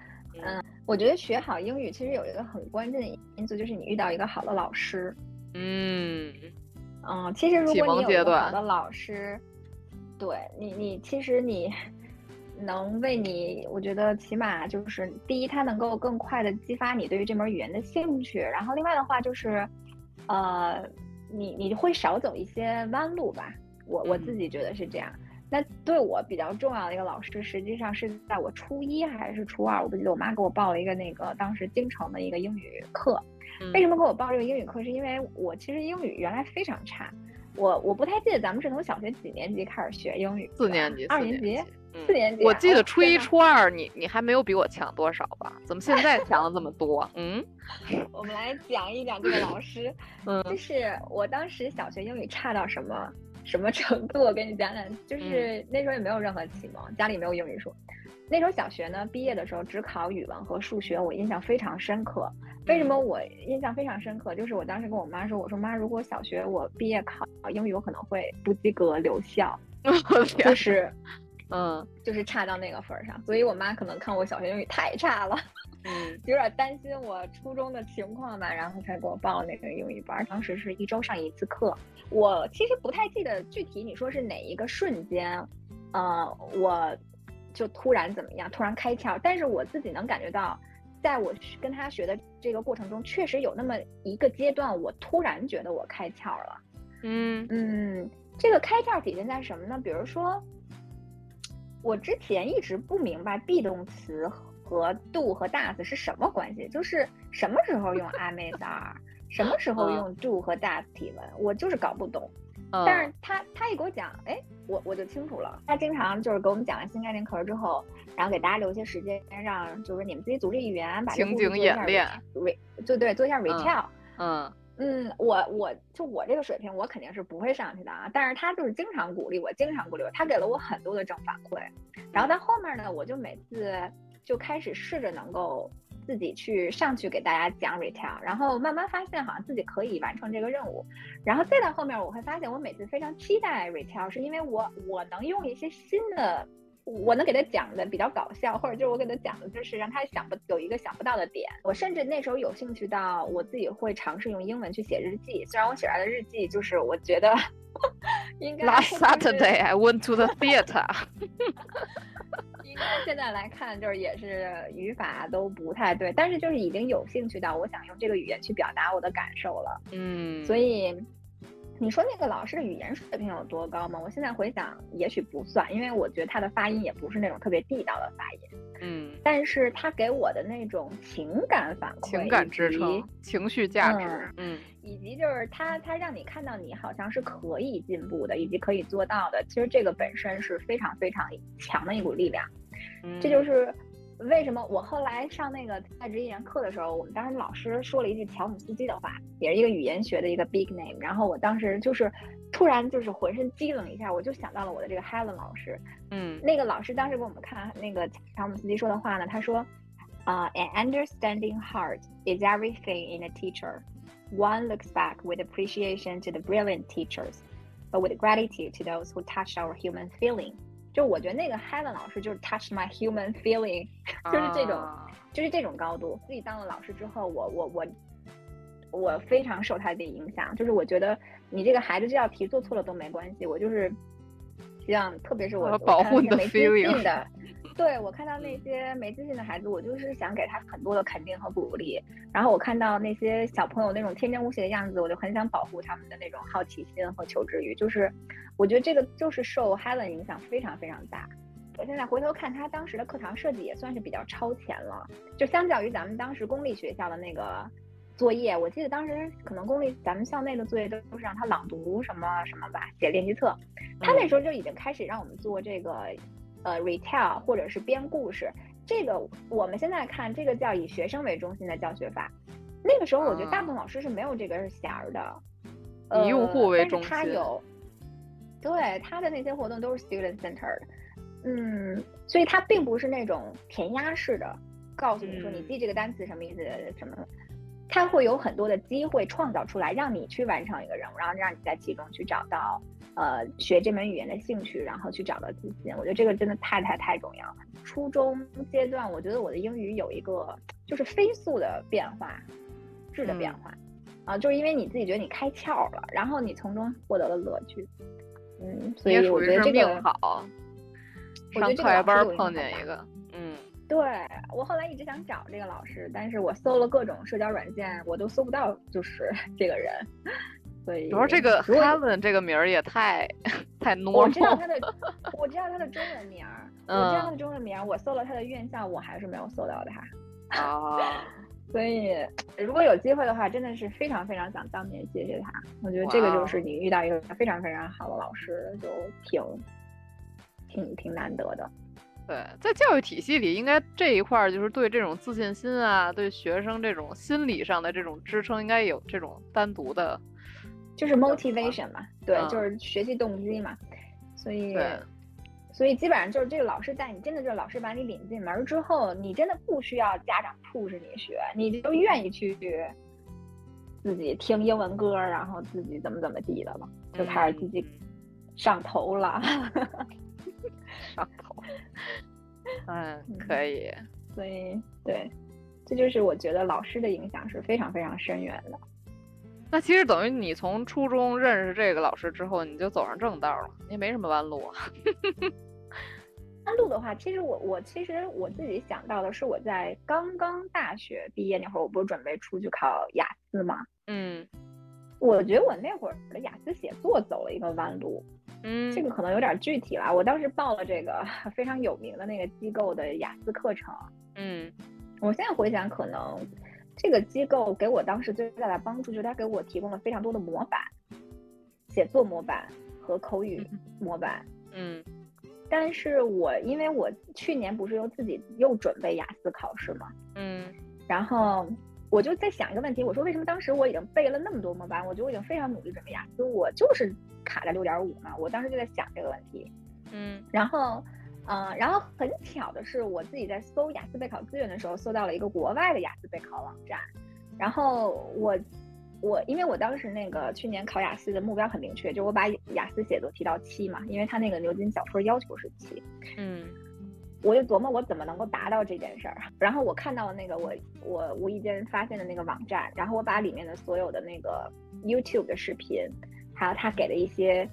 嗯。我觉得学好英语其实有一个很关键的因素，就是你遇到一个好的老师。嗯嗯，其实如果你有一个好的老师，对你，你其实你能为你，我觉得起码就是第一，他能够更快的激发你对于这门语言的兴趣，然后另外的话就是，呃，你你会少走一些弯路吧。我我自己觉得是这样。那对我比较重要的一个老师，实际上是在我初一还是初二，我不记得。我妈给我报了一个那个当时京城的一个英语课。为什么给我报这个英语课？是因为我其实英语原来非常差。我我不太记得咱们是从小学几年级开始学英语？四年级，二年级，四年级。我记得初一、初二，你你还没有比我强多少吧？怎么现在强了这么多？嗯，我们来讲一讲这个老师。嗯，就是我当时小学英语差到什么？什么程度？我跟你讲讲，就是那时候也没有任何启蒙，家里没有英语书。那时候小学呢，毕业的时候只考语文和数学，我印象非常深刻。为什么我印象非常深刻？就是我当时跟我妈说：“我说妈，如果小学我毕业考英语，我可能会不及格留校。”就是，嗯，就是差到那个份儿上。所以我妈可能看我小学英语太差了，嗯，有点担心我初中的情况吧，然后才给我报那个英语班。当时是一周上一次课。我其实不太记得具体你说是哪一个瞬间，呃，我就突然怎么样，突然开窍。但是我自己能感觉到，在我跟他学的这个过程中，确实有那么一个阶段，我突然觉得我开窍了。嗯嗯，这个开窍体现在什么呢？比如说，我之前一直不明白 be 动词和 do 和 does 是什么关系，就是什么时候用 am is are。什么时候用 do 和 does 提问，我就是搞不懂。但是他他一给我讲，哎，我我就清楚了。他经常就是给我们讲完新概念课之后，然后给大家留些时间，让就是你们自己组织语言，把情景演练，re 对对，做一下 retell。嗯嗯，我我就我这个水平，我肯定是不会上去的啊。但是他就是经常鼓励我，经常鼓励我，他给了我很多的正反馈。然后到后面呢，我就每次就开始试着能够。自己去上去给大家讲 retail，然后慢慢发现好像自己可以完成这个任务，然后再到后面我会发现我每次非常期待 retail，是因为我我能用一些新的，我能给他讲的比较搞笑，或者就是我给他讲的就是让他想不有一个想不到的点。我甚至那时候有兴趣到我自己会尝试用英文去写日记，虽然我写出来的日记就是我觉得 应该。Last Saturday I went to the theater. 应该现在来看，就是也是语法都不太对，但是就是已经有兴趣到我想用这个语言去表达我的感受了。嗯，所以你说那个老师的语言水平有多高吗？我现在回想，也许不算，因为我觉得他的发音也不是那种特别地道的发音。嗯，但是他给我的那种情感反馈、情感支撑、情绪价值，嗯，以及就是他他让你看到你好像是可以进步的，以及可以做到的，其实这个本身是非常非常强的一股力量。这就是为什么我后来上那个在职语言课的时候，我们当时老师说了一句乔姆斯基的话，也是一个语言学的一个 big name。然后我当时就是突然就是浑身激冷一下，我就想到了我的这个 Helen 老师。嗯，那个老师当时给我们看那个乔姆斯基说的话呢，他说：“啊，an understanding heart is everything in a teacher. One looks back with appreciation to the brilliant teachers, but with gratitude to those who touch our human feeling.” 就我觉得那个 Helen 老师就是 touch my human feeling，就是这种，就是这种高度。自己当了老师之后，我我我我非常受他的影响。就是我觉得你这个孩子这道题做错了都没关系，我就是希望，特别是我保护你的 feeling 的，对我看到那些没自信的孩子，我就是想给他很多的肯定和鼓励。然后我看到那些小朋友那种天真无邪的样子，我就很想保护他们的那种好奇心和求知欲。就是我觉得这个就是受 Helen 影响非常非常大。我现在回头看他当时的课堂设计也算是比较超前了，就相较于咱们当时公立学校的那个作业，我记得当时可能公立咱们校内的作业都是让他朗读什么什么吧，写练习册。他那时候就已经开始让我们做这个。呃，retell 或者是编故事，这个我们现在看这个叫以学生为中心的教学法。那个时候我觉得大部分老师是没有这个弦儿的，以用户为中心。他有，对他的那些活动都是 student centered，嗯，所以他并不是那种填鸭式的，告诉你说你记这个单词什么意思什么，他会有很多的机会创造出来，让你去完成一个任务，然后让你在其中去找到。呃，学这门语言的兴趣，然后去找到自信，我觉得这个真的太太太重要了。初中阶段，我觉得我的英语有一个就是飞速的变化，质的变化，啊，就是因为你自己觉得你开窍了，然后你从中获得了乐趣，嗯，所以我觉得这个好。上课外班碰见一个，嗯，对我后来一直想找这个老师，但是我搜了各种社交软件，我都搜不到，就是 这个人。主要这个 Helen 这个名儿也太 太糯。我知道他的，我知道他的中文名儿，我知道他的中文名儿，我搜了他的院校，我还是没有搜到他。啊，所以如果有机会的话，真的是非常非常想当面谢谢他。我觉得这个就是你遇到一个非常非常好的老师，就挺挺挺难得的。对，在教育体系里，应该这一块儿就是对这种自信心啊，对学生这种心理上的这种支撑，应该有这种单独的。就是 motivation 嘛，对，就是学习动机嘛，所以，所以基本上就是这个老师带你，真的就是老师把你领进门之后，你真的不需要家长 push 你学，你就愿意去自己听英文歌，然后自己怎么怎么地的了，就开始自己上头了，上头，嗯，可以，所以对，这就是我觉得老师的影响是非常非常深远的。那其实等于你从初中认识这个老师之后，你就走上正道了，也没什么弯路啊。弯路的话，其实我我其实我自己想到的是，我在刚刚大学毕业那会儿，我不是准备出去考雅思吗？嗯，我觉得我那会儿的雅思写作走了一个弯路。嗯，这个可能有点具体了。我当时报了这个 非常有名的那个机构的雅思课程。嗯，我现在回想，可能。这个机构给我当时最大的帮助，就是他给我提供了非常多的模板，写作模板和口语模板。嗯，但是我因为我去年不是又自己又准备雅思考试嘛，嗯，然后我就在想一个问题，我说为什么当时我已经背了那么多模板，我觉得我已经非常努力准备雅思，我就是卡在六点五嘛？我当时就在想这个问题。嗯，然后。嗯，然后很巧的是，我自己在搜雅思备考资源的时候，搜到了一个国外的雅思备考网站。然后我，我因为我当时那个去年考雅思的目标很明确，就我把雅思写作提到七嘛，因为他那个牛津小说要求是七。嗯，我就琢磨我怎么能够达到这件事儿。然后我看到了那个我我无意间发现的那个网站，然后我把里面的所有的那个 YouTube 的视频，还有他给的一些。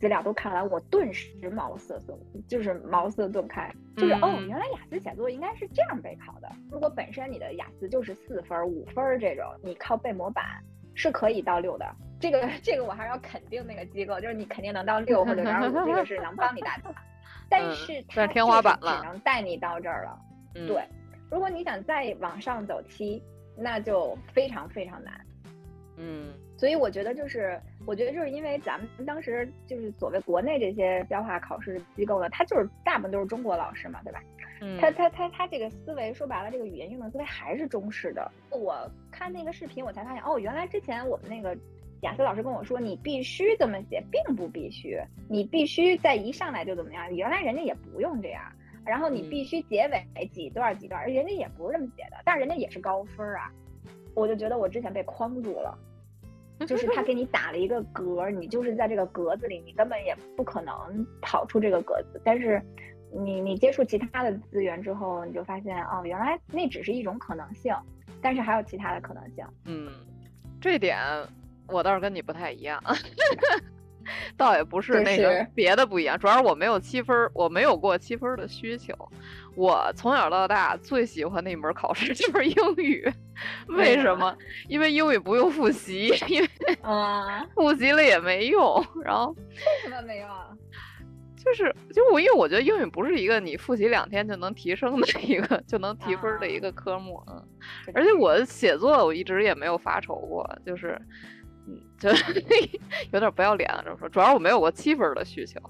资料都看完，我顿时茅塞顿，就是茅塞顿开，就是哦，原来雅思写作应该是这样备考的。如果本身你的雅思就是四分、五分这种，你靠背模板是可以到六的。这个这个我还是要肯定那个机构，就是你肯定能到六或者点五，这个是能帮你达到。但是它天花板了，只能带你到这儿了。对，如果你想再往上走七，那就非常非常难。嗯。所以我觉得就是，我觉得就是因为咱们当时就是所谓国内这些标化考试机构呢，它就是大部分都是中国老师嘛，对吧？嗯，他他他他这个思维说白了，这个语言运用思维还是中式的。我看那个视频，我才发现哦，原来之前我们那个雅思老师跟我说，你必须这么写，并不必须，你必须在一上来就怎么样？原来人家也不用这样，然后你必须结尾几段几段，人家也不是这么写的，但是人家也是高分啊。我就觉得我之前被框住了。就是他给你打了一个格，你就是在这个格子里，你根本也不可能跑出这个格子。但是，你你接触其他的资源之后，你就发现哦，原来那只是一种可能性，但是还有其他的可能性。嗯，这点我倒是跟你不太一样。倒也不是那个别的不一样，主要是我没有七分儿，我没有过七分儿的需求。我从小到大最喜欢的一门考试 就是英语，为什么？因为英语不用复习，因为啊，复习了也没用。然后为什么没用啊？就是，就我因为我觉得英语不是一个你复习两天就能提升的一个就能提分儿的一个科目，嗯。而且我写作我一直也没有发愁过，就是，嗯，就 有点不要脸了这么说。主要是我没有过七分儿的需求，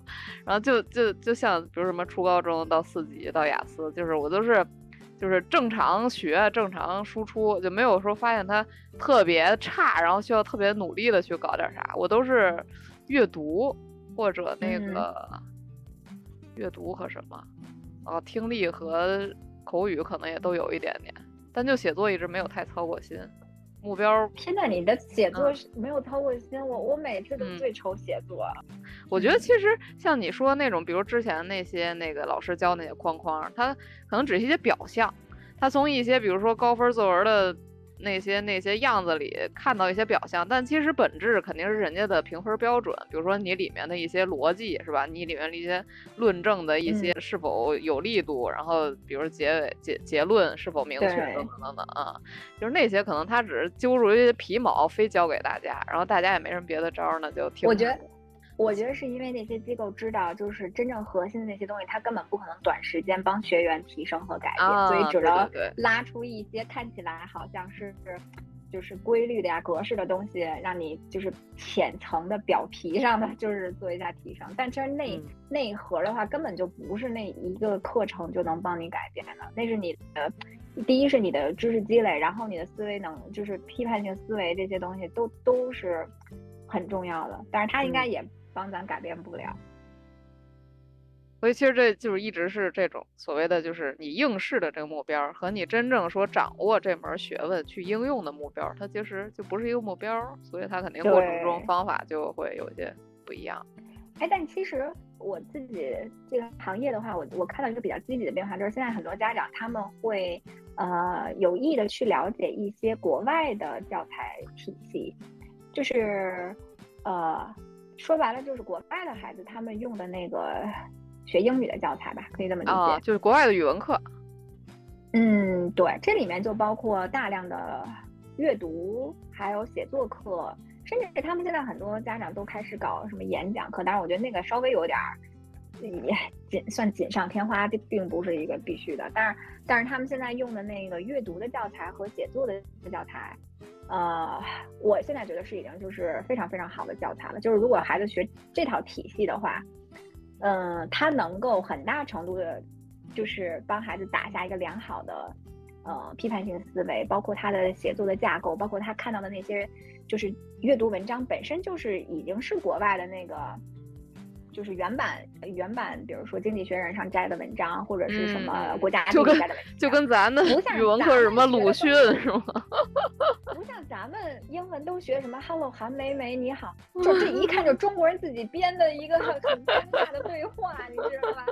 然后就就就像比如什么初高中到四级到雅思，就是我都是就是正常学正常输出，就没有说发现它特别差，然后需要特别努力的去搞点啥。我都是阅读或者那嗯个、阅读和什么，啊，听力和口语可能也都有一点点。但就写作一直没有太操过心，目标现在，你的写作嗯是没有操过心，我我每次都嗯。最愁写作。我觉得其实像你说那种，比如之前那些那个老师教那些框框，它可能只是一些表象，他从一些比如说高分作文的那些那些样子里看到一些表象，但其实本质肯定是人家的评分标准，比如说你里面的一些逻辑是吧？你里面的一些论证的一些是否有力度，然后比如结尾结结论是否明确等等等等啊，就是那些可能他只是揪住一些皮毛非教给大家，然后大家也没什么别的招儿呢，就听。我觉得，我觉得是因为那些机构知道，就是真正核心的那些东西，它根本不可能短时间帮学员提升和改变，所以只能拉出一些看起来好像是就是规律的呀、格式的东西，让你就是浅层的表皮上的 就是做一下提升。但其实内、嗯内核的话，根本就不是那一个课程就能帮你改变的，那是你的。第一是你的知识积累，然后你的思维能，就是批判性思维这些东西都都是很重要的，但是它应该嗯也帮咱改变不了。所以其实这就是一直是这种所谓的，就是你应试的这个目标和你真正说掌握这门学问去应用的目标，它其实就不是一个目标，所以它肯定过程中方法就会有一些不一样。哎，但其实我自己这个行业的话，我我看到一个比较积极的变化，就是现在很多家长他们会呃有意的去了解一些国外的教材体系，就是呃说白了就是国外的孩子他们用的那个学英语的教材吧，可以这么理解。啊，就是国外的语文课，嗯，对，这里面就包括大量的阅读，还有写作课，甚至他们现在很多家长都开始搞什么演讲课，当然我觉得那个稍微有点儿也锦算锦上添花，这并不是一个必须的。但是但是他们现在用的那个阅读的教材和写作的教材，呃，我现在觉得是已经就是非常非常好的教材了。就是如果孩子学这套体系的话，嗯、他能够很大程度的，就是帮孩子打下一个良好的呃批判性思维，包括他的写作的架构，包括他看到的那些就是阅读文章本身就是已经是国外的那个。就是原版原版，比如说《经济学人》上摘的文章，或者是什么嗯国家地就跟理摘的文章，就跟咱像语文课什么鲁迅是吗？不像咱们英文都学什么 “hello 韩梅梅你好 ”，就这一看就中国人自己编的一个很尴尬的对话，你知道吧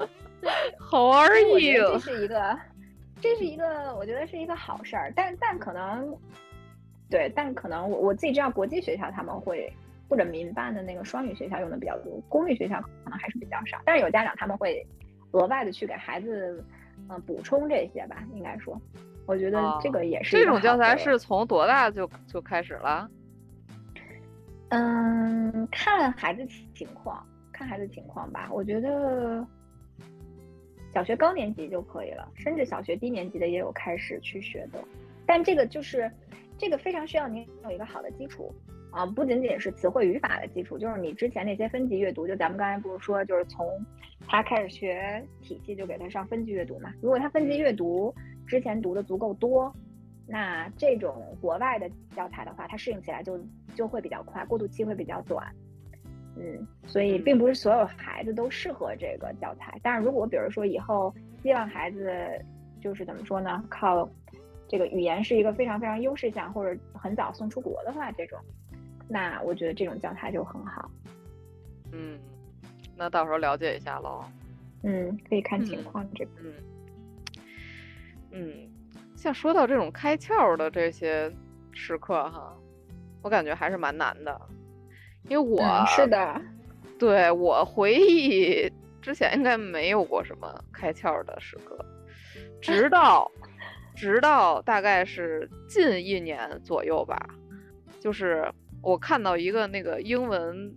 ？How are you？这啊！是一个，这是一个，我觉得是一个好事儿。但但可能，对，但可能我我自己知道，国际学校他们会或者民办的那个双语学校用的比较多，公立学校可能还是比较少。但是有家长他们会额外的去给孩子，嗯、补充这些吧，应该说，我觉得哦这个也是一这种教材是从多大就就开始了？嗯，看孩子情况，看孩子情况吧。我觉得小学高年级就可以了，甚至小学低年级的也有开始去学的。但这个就是这个非常需要您有一个好的基础啊，不仅仅是词汇语法的基础，就是你之前那些分级阅读，就咱们刚才不是说，就是从他开始学体系就给他上分级阅读嘛。如果他分级阅读之前读的足够多，那这种国外的教材的话，它适应起来就就会比较快，过渡期会比较短。嗯，所以嗯并不是所有孩子都适合这个教材。但是如果比如说以后希望孩子就是怎么说呢，靠这个语言是一个非常非常优势项，或者很早送出国的话，这种，那我觉得这种教材就很好。嗯，那到时候了解一下喽。嗯，可以看情嗯况这个。嗯嗯，像说到这种开窍的这些时刻哈，我感觉还是蛮难的，因为我、嗯，是的，对我回忆之前应该没有过什么开窍的时刻，直到直到大概是近一年左右吧，就是我看到一个那个英文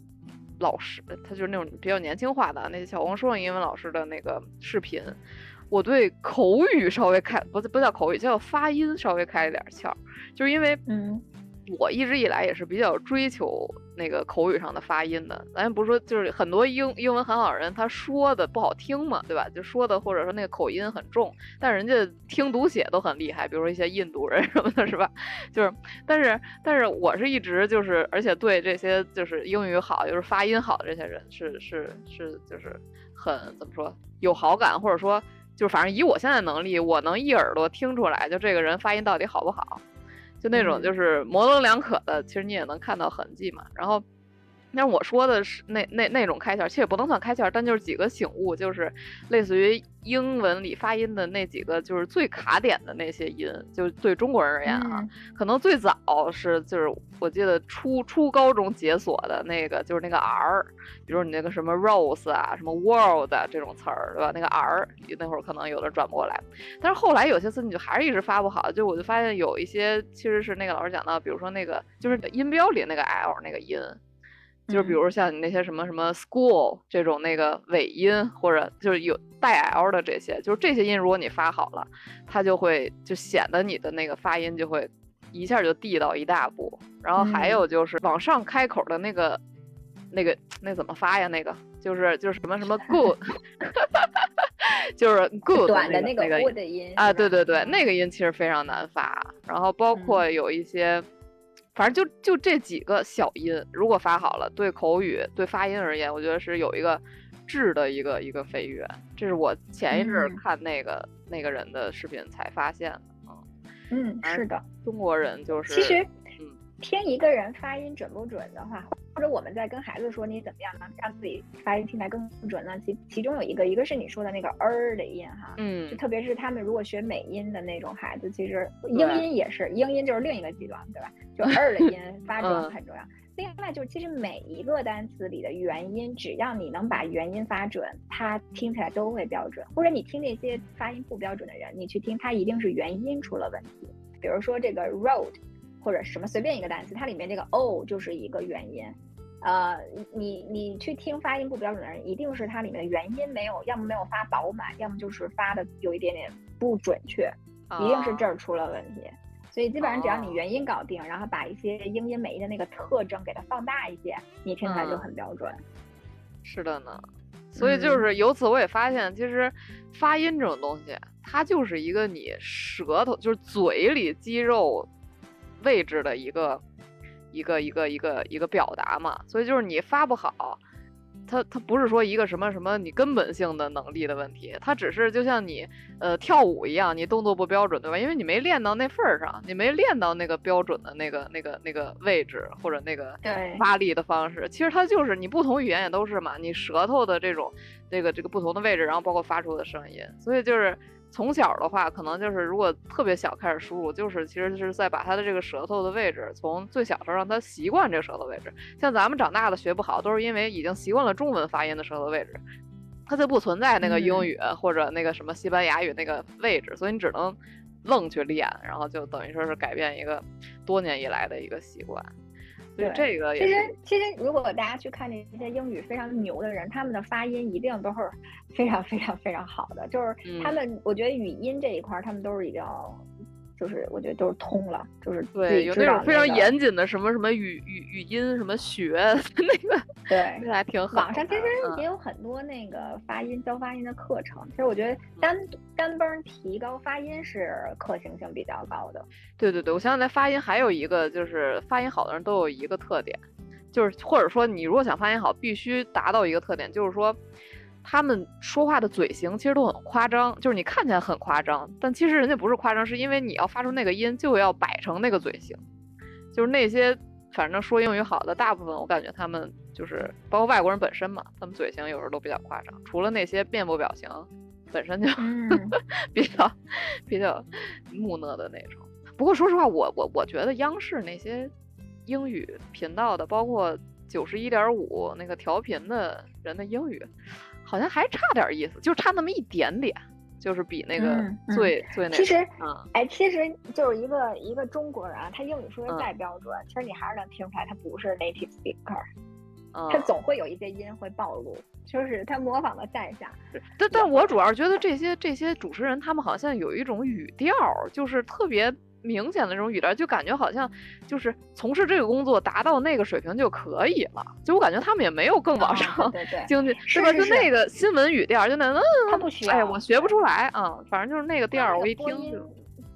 老师，他就是那种比较年轻化的那些小红书上英文老师的那个视频，我对口语稍微开不不叫口语，叫发音稍微开了点窍，就是因为嗯。我一直以来也是比较追求那个口语上的发音的。咱不是说，就是很多英英文很好的人，他说的不好听嘛，对吧？就说的或者说那个口音很重，但人家听读写都很厉害，比如说一些印度人什么的，是吧？就是，但是但是我是一直就是，而且对这些就是英语好，就是发音好的这些人是是是就是很怎么说有好感，或者说就反正以我现在能力，我能一耳朵听出来，就这个人发音到底好不好。就那种嗯就是模棱两可的，其实你也能看到痕迹嘛。然后，但是我说的是那那那种开窍，其实也不能算开窍，但就是几个醒悟，就是类似于英文里发音的那几个，就是最卡点的那些音，就是对中国人而言啊，嗯可能最早是就是我记得初初高中解锁的那个就是那个 r，比如你那个什么 rose 啊，什么 world 啊这种词儿，对吧？那个 r 那会儿可能有的转不过来，但是后来有些词你就还是一直发不好，就我就发现有一些其实是那个老师讲到，比如说那个就是音标里那个 l 那个音。就是比如像你那些什么什么 school 这种那个尾音，或者就是有带 l 的这些，就是这些音，如果你发好了，它就会就显得你的那个发音就会一下就地道一大步。然后还有就是往上开口的那个、那个那怎么发呀？那个就是就是什么什么 good，就是 good 那短的那个那 wood 音啊，对对对，嗯那个音其实非常难发。然后包括有一些，反正就就这几个小音，如果发好了，对口语、对发音而言，我觉得是有一个质的一个一个飞跃。这是我前一阵看那个、那个人的视频才发现的。嗯，嗯，是的。中国人就是其实嗯，听一个人发音准不准的话，或者我们在跟孩子说你怎么样能让自己发音听起来更准呢？其其中有一个，一个是你说的那个儿的音哈，嗯就嗯特别是他们如果学美音的那种孩子，其实英对音也是，英音就是另一个极端，对吧？就 儿的音发准嗯很重要。另外就是，其实每一个单词里的元音，只要你能把元音发准，它听起来都会标准。或者你听那些发音不标准的人，你去听，他一定是元音出了问题。比如说这个 road，或者什么随便一个单词，它里面这个 o 就是一个元音。呃，你你去听发音不标准的人，一定是它里面的元音没有，要么没有发饱满，要么就是发的有一点点不准确，一定是这儿。出了问题。所以基本上只要你哦元音搞定，然后把一些英音美音的那个特征给它放大一些，你听起来就嗯很标准。是的呢，所以就嗯是由此我也发现，其实发音这种东西，它就是一个你舌头就是嘴里肌肉位置的一个一个一个一个一个表达嘛。所以就是你发不好，它它不是说一个什么什么你根本性的能力的问题，它只是就像你呃跳舞一样，你动作不标准，对吧？因为你没练到那份儿上，你没练到那个标准的那个那个那个位置或者那个发力的方式，其实它就是你不同语言也都是嘛，你舌头的这种这个这个不同的位置，然后包括发出的声音，所以就是从小的话，可能就是如果特别小开始输入，就是其实是在把他的这个舌头的位置从最小时候让他习惯这个舌头位置。像咱们长大的学不好，都是因为已经习惯了中文发音的舌头位置，它就不存在那个英嗯语或者那个什么西班牙语那个位置，所以你只能愣去练，然后就等于说是改变一个多年以来的一个习惯。对这个也其实，其实如果大家去看那些英语非常牛的人，他们的发音一定都是非常非常非常好的。就是他嗯们，我觉得语音这一块儿，他们都是已经，就是我觉得都是通了，就是对，有那种非常严谨的什么什么语语语音什么学 那个，对那还挺好网上其实也有很多那个发音教发音的课程，其实我觉得单单帮提高发音是可行性比较高的。对对对，我想起来发音还有一个就是发音好的人都有一个特点，就是或者说你如果想发音好，必须达到一个特点，就是说他们说话的嘴型其实都很夸张，就是你看起来很夸张，但其实人家不是夸张，是因为你要发出那个音就要摆成那个嘴型，就是那些反正说英语好的大部分，我感觉他们就是包括外国人本身嘛，他们嘴型有时候都比较夸张，除了那些面部表情本身就嗯，比较比较木讷的那种。不过说实话，我我我觉得央视那些英语频道的，包括九十一点五那个调频的人的英语，好像还差点意思，就差那么一点点，就是比那个最最那个。其实，哎，其实就是一个一个中国人，他英语说的再标准，其实你还是能听出来他不是 native speaker，他总会有一些音会暴露。就是他模仿的在下，但但我主要觉得这些这些主持人他们好像有一种语调，就是特别明显的这种语调，就感觉好像就是从事这个工作达到那个水平就可以了。就我感觉他们也没有更往上经济，是吧？就那个新闻语调，就那嗯，他不需要。哎，我学不出来啊，反正就是那个调，我一听就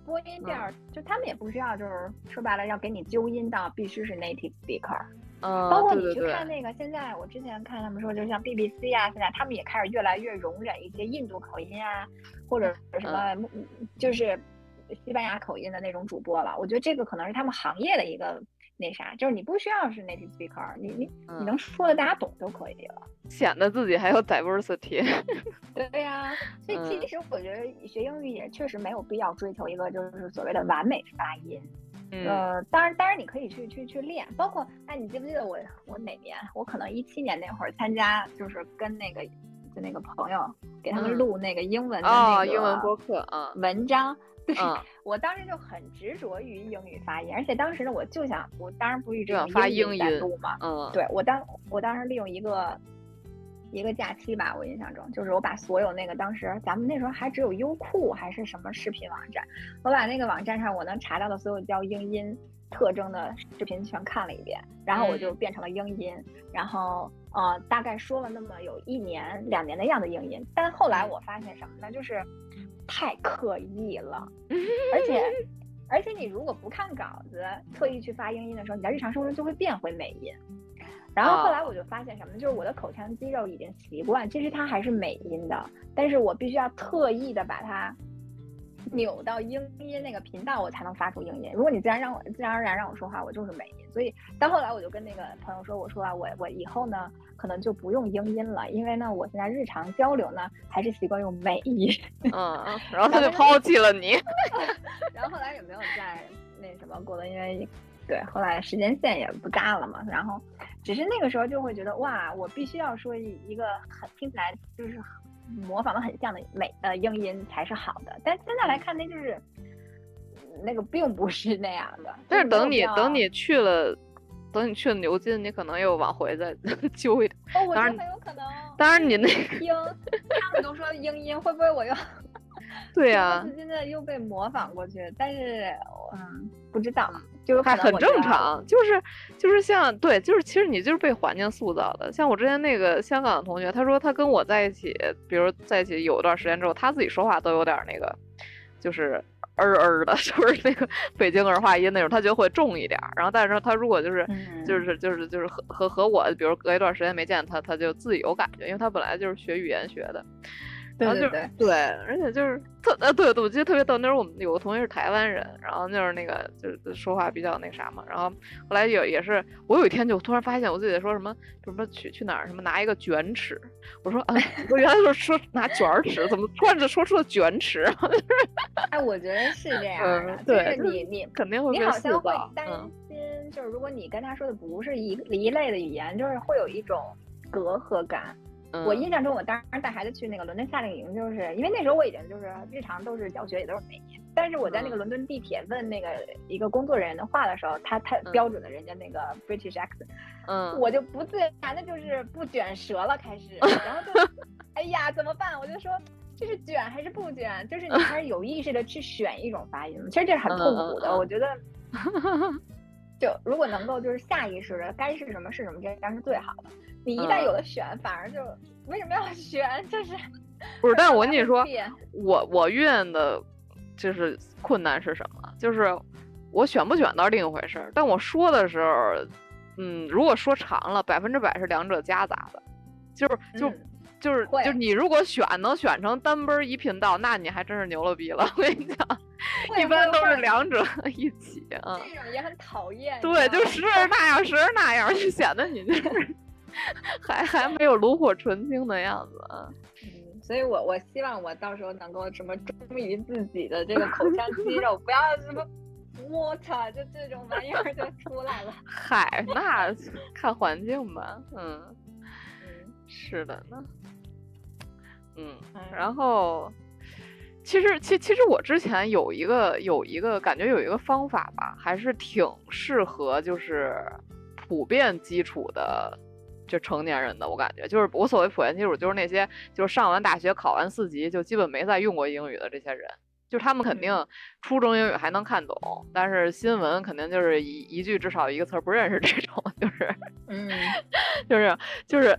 播音调，就他们也不需要，就是说白了要给你纠音到必须是 native speaker。嗯，包括你去看那个，现在我之前看他们说，就像 BBC 啊，现在他们也开始越来越容忍一些印度口音啊，或者什么，就是西班牙口音的那种主播了。我觉得这个可能是他们行业的一个那啥，就是你不需要是 native speaker，你你你能说的大家懂就可以了，显得自己还有 diversity。对呀，所以其实我觉得学英语也确实没有必要追求一个就是所谓的完美发音。呃，当然，当然你可以去去去练，包括哎，你记不记得我我哪年？我可能一七年那会儿参加，就是跟那个就那个朋友给他们录那个英文的那个英文播客啊文章。对，我当时就很执着于英语发音，而且当时呢，我就想，我当然不是一直用英语在录嘛，嗯，对我当我当时利用一个。一个假期吧，我印象中就是我把所有那个当时咱们那时候还只有优酷还是什么视频网站，我把那个网站上我能查到的所有教英音特征的视频全看了一遍，然后我就变成了英音，然后呃大概说了那么有一年两年的样子英音，但后来我发现什么呢？就是太刻意了，而且而且你如果不看稿子，特意去发英音的时候，你在日常生活中就会变回美音。然后后来我就发现什么呢？就是我的口腔肌肉已经习惯，其实它还是美音的，但是我必须要特意的把它扭到英音那个频道，我才能发出英音。如果你自然让我自然而然让我说话，我就是美音。所以到后来我就跟那个朋友说，我说啊，我我以后呢可能就不用英音了，因为呢我现在日常交流呢还是习惯用美音。嗯，然后他就抛弃了你。然后后来也没有再那什么过了，因为。对，后来时间线也不搭了嘛，然后，只是那个时候就会觉得哇，我必须要说一个很听起来就是模仿的很像的美呃英音才是好的，但现在来看那就是那个并不是那样的。但是等你等你去了，等你去了牛津，你可能又往回再 揪一点。哦，我觉得很有可能。当然你那个英，他们都说英音，会不会我又？对呀，现在又被模仿过去，但是嗯，不知道，就还很正常，就是就是像对，就是其实你就是被环境塑造的。像我之前那个香港的同学，他说他跟我在一起，比如在一起有一段时间之后，他自己说话都有点那个，就是儿儿的，就是那个北京儿化音那种，他觉得会重一点。然后但是他如果就是就是就是就是和和和我，比如隔一段时间没见他，他就自己有感觉，因为他本来就是学语言学的。然后就对，而且就是特呃对，我记得特别逗。那时候我们有个同学是台湾人，然后就是那个就是说话比较那啥嘛。然后后来有也是，我有一天就突然发现我自己说什么什么去去哪儿什么拿一个卷尺，我说啊，我原来说说拿卷尺，怎么突然就说出了卷尺？哎，我觉得是这样的，就是你你肯定会你好像会担心，就是如果你跟他说的不是一一类的语言，就是会有一种隔阂感。我印象中，我当时带孩子去那个伦敦夏令营，就是因为那时候我已经就是日常都是教学，也都是美音。但是我在那个伦敦地铁问那个一个工作人员的话的时候，他他标准的人家那个 British accent，嗯，我就不自然的就是不卷舌了，开始，然后就，哎呀，怎么办？我就说这是卷还是不卷？就是你还是有意识的去选一种发音，其实这是很痛苦的。我觉得，就如果能够就是下意识的该是什么是什么，这样是最好的。你一旦有了选，反而就为什么要选？就是不是？但是我跟你说，我我遇见的，就是困难是什么？就是我选不选倒是另一回事儿，但我说的时候，嗯，如果说长了，百分之百是两者夹杂的，就是就就是就是你如果选能选成单奔一频道，那你还真是牛了逼了！我跟你讲，一般都是两者 一起啊。这种也很讨厌。对，就时而那样，时而那样，就显得你就是。还还没有炉火纯青的样子啊！嗯，所以我我希望我到时候能够什么忠于自己的这个口腔肌肉，不要什么 water，就这种玩意儿就出来了。嗨，那看环境吧。嗯，嗯是的呢。嗯，嗯然后其实其其实我之前有一个有一个感觉有一个方法吧，还是挺适合就是普遍基础的。就成年人的，我感觉就是我所谓普遍基础，就是那些就是上完大学考完四级就基本没再用过英语的这些人，就他们肯定嗯初中英语还能看懂，但是新闻肯定就是一一句至少一个词儿不认识这种，就是嗯，就是就是，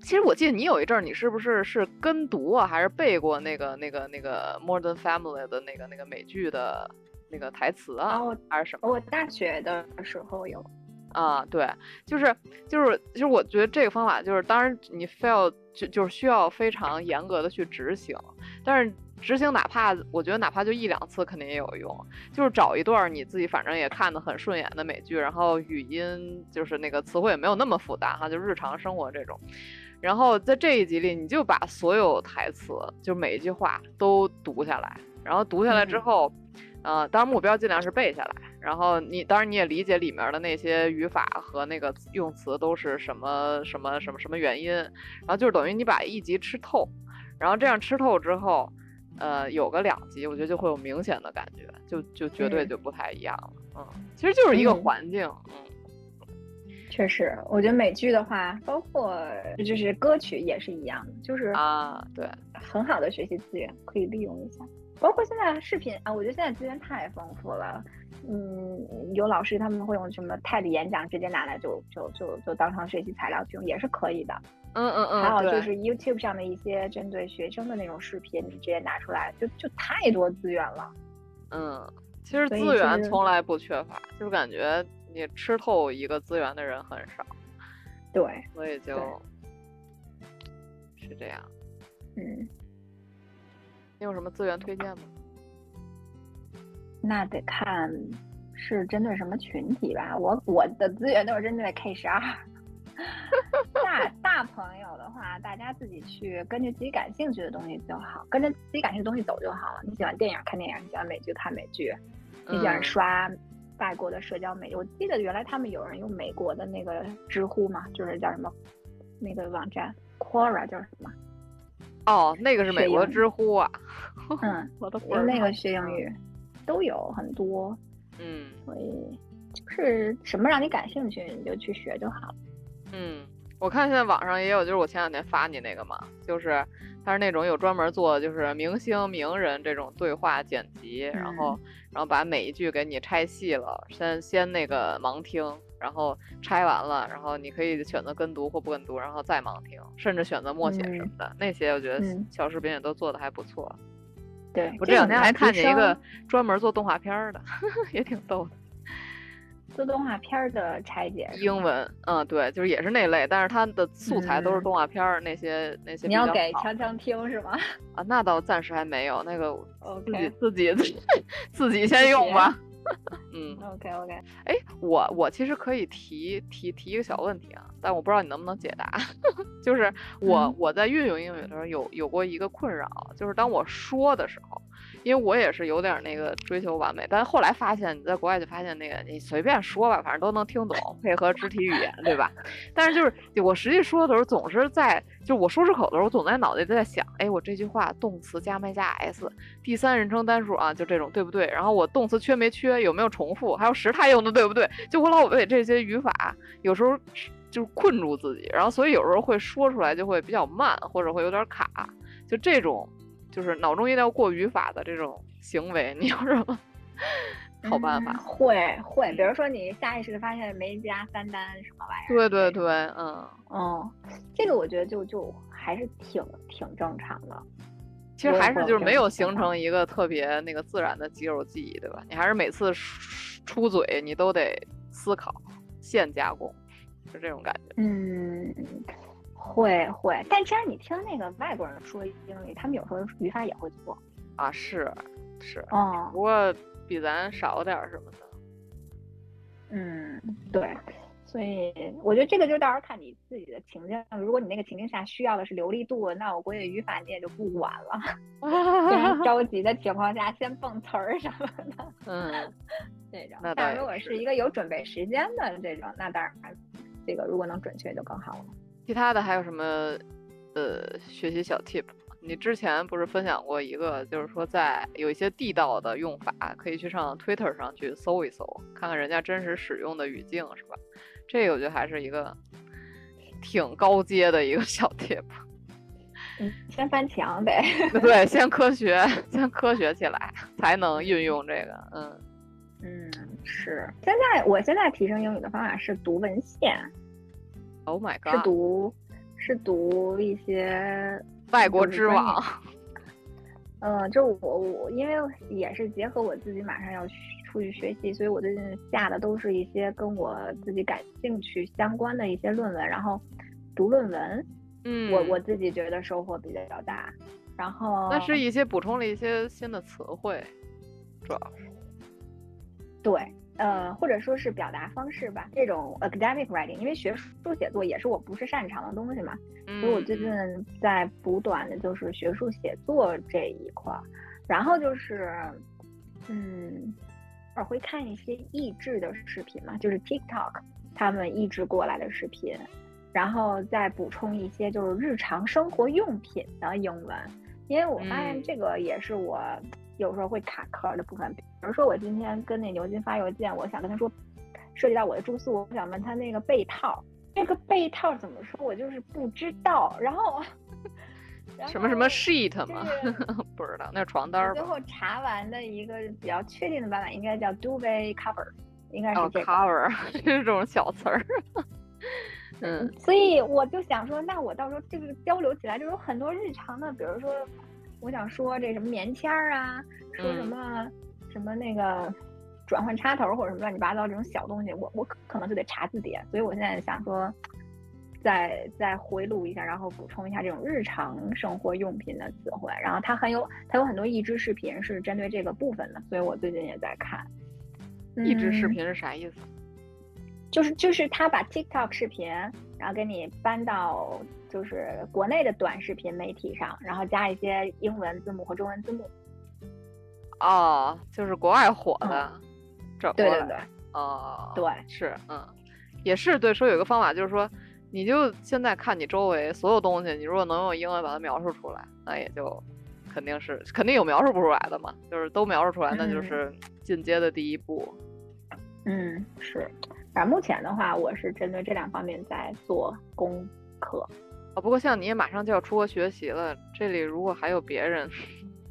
其实我记得你有一阵儿，你是不是是跟读啊，还是背过那个那个那个 Modern Family 的那个那个美剧的那个台词啊，哦还是什么？我大学的时候有。啊，对，就是就是，其实我觉得这个方法就是，当然你非要就就是需要非常严格的去执行，但是执行哪怕我觉得哪怕就一两次肯定也有用，就是找一段你自己反正也看得很顺眼的美剧，然后语音就是那个词汇也没有那么复杂哈，就日常生活这种，然后在这一集里你就把所有台词就每一句话都读下来，然后读下来之嗯后。呃，当然目标尽量是背下来，然后你当然你也理解里面的那些语法和那个用词都是什么什么什么什么原因，然后就是等于你把一集吃透，然后这样吃透之后，呃，有个两集，我觉得就会有明显的感觉，就就绝对嗯就不太一样了，嗯，其实就是一个嗯。环境，嗯。确实，我觉得美剧的话，包括就是歌曲也是一样的，就是啊，对，很好的学习资源，可以利用一下。包括现在视频啊，我觉得现在资源太丰富了。嗯，有老师他们会用什么 TED 演讲直接拿来就就就就当成学习材料去用，也是可以的。嗯嗯嗯，还有就是 YouTube 上的一些针对学生的那种视频，你直接拿出来，就就太多资源了。嗯，其实资源从来不缺乏，就是感觉你吃透一个资源的人很少，对，所以就，是这样。嗯，你有什么资源推荐吗？那得看是针对什么群体吧。我我的资源都是针对 K 十二。大大朋友的话，大家自己去根据自己感兴趣的东西就好，跟着自己感兴趣的东西走就好了。你喜欢电影看电影，你喜欢美剧看美剧，你喜欢嗯刷外国的社交媒体。我记得原来他们有人用美国的那个知乎嘛，就是叫什么那个网站 Quora 叫什么？哦，那个是美国知乎啊，嗯，我都那个学英语都有很多，嗯。所以就是什么让你感兴趣，你就去学就好了。嗯，我看现在网上也有，就是我前两天发你那个嘛，就是它是那种有专门做就是明星名人这种对话剪辑，然后然后把每一句给你拆细了，先先那个盲听，然后拆完了，然后你可以选择跟读或不跟读，然后再盲听，甚至选择默写什么的，那些我觉得嗯小视频也都做的还不错。对，我这两天还看见一个专门做动画片儿的，也挺逗的。做动画片儿的拆解，英文，嗯，对，就是也是那类，但是它的素材都是嗯动画片儿，那些那些你要给强强听是吗 啊，那倒暂时还没有，那个自己自己 自己先用吧。嗯，OK OK，哎，我我其实可以提提提一个小问题啊，但我不知道你能不能解答。就是我、嗯。我在运用英语的时候有有过一个困扰，就是当我说的时候，因为我也是有点那个追求完美，但是后来发现你在国外就发现那个你随便说吧，反正都能听懂，配合肢体语言，对吧？但是就是我实际说的时候，总是在就我说出口的时候，我总在脑袋在想，哎，我这句话动词加没加 s，第三人称单数啊，就这种对不对？然后我动词缺没缺，有没有重复，还有时态用的对不对？就我老被这些语法有时候就是困住自己，然后所以有时候会说出来就会比较慢，或者会有点卡，就这种就是脑中一定要过语法的这种行为，你有什么 好办法嗯？会会，比如说你下意识的发现没加三单什么玩意儿，对对对，嗯，嗯，这个我觉得就就还是挺挺正常的。其实还是就是没有形成一个特别那个自然的肌肉记忆，对吧？你还是每次出出嘴你都得思考、现加工，是这种感觉。嗯，会会，但其实你听那个外国人说英语，他们有时候语法也会错。啊，是是，哦不，过比咱少点儿什么的。嗯，对，所所以我觉得这个就到时候看你自己的情境。如果你那个情境下需要的是流利度，那我估计语法你也就不管了。非常着急的情况下，先蹦词儿什么的。嗯，这种。那但如果是一个有准备时间的这种，那当然，这个如果能准确就更好了。其他的还有什么呃学习小 tip？你之前不是分享过一个，就是说在有一些地道的用法，可以去上 Twitter 上去搜一搜，看看人家真实使用的语境，是吧？这个我觉得还是一个挺高阶的一个小 tip。嗯，先翻墙得。对，先科学，先科学起来，才能运用这个。嗯嗯，是。现在我现在提升英语的方法是读文献。Oh my god！是读是读一些。外国之网，嗯，就我我因为也是结合我自己马上要出去学习，所以我最近下的都是一些跟我自己感兴趣相关的一些论文，然后读论文，嗯，我我自己觉得收获比较大，然后那是一些补充了一些新的词汇，主要是对。呃，或者说是表达方式吧，这种 academic writing，因为学术写作也是我不是擅长的东西嘛，所以我最近在补短的就是学术写作这一块儿，然后就是，嗯，偶尔会看一些译制的视频嘛，就是 TikTok 他们译制过来的视频，然后再补充一些就是日常生活用品的英文，因为我发现这个也是我。有时候会卡壳的部分，比如说我今天跟那牛津发邮件，我想跟他说，涉及到我的住宿，我想问他那个被套，那个被套怎么说，我就是不知道。然后，什么什么 sheet 吗？不知道，那是床单儿最后查完的一个比较确定的办法，应该叫 duvet cover，应该是这个。cover 这种小词儿。嗯，所以我就想说，那我到时候这个交流起来就有很多日常的，比如说。我想说这什么棉签儿啊，说什么什么那个转换插头或者什么乱七八糟这种小东西，我我可能就得查字典。所以我现在想说，再再回录一下，然后补充一下这种日常生活用品的词汇。然后它很有它有很多译制视频是针对这个部分的，所以我最近也在看。译制视频是啥意思？就是就是他把 TikTok 视频，然后给你搬到。就是国内的短视频媒体上，然后加一些英文字幕和中文字幕。哦，就是国外火的，这对对对，哦，对，是，嗯，也是对。说有一个方法，就是说，你就现在看你周围所有东西，你如果能用英文把它描述出来，那也就肯定是肯定有描述不出来的嘛。就是都描述出来，那就是进阶的第一步。嗯，是。反正目前的话，我是针对这两方面在做功课。啊，不过像你也马上就要出国学习了，这里如果还有别人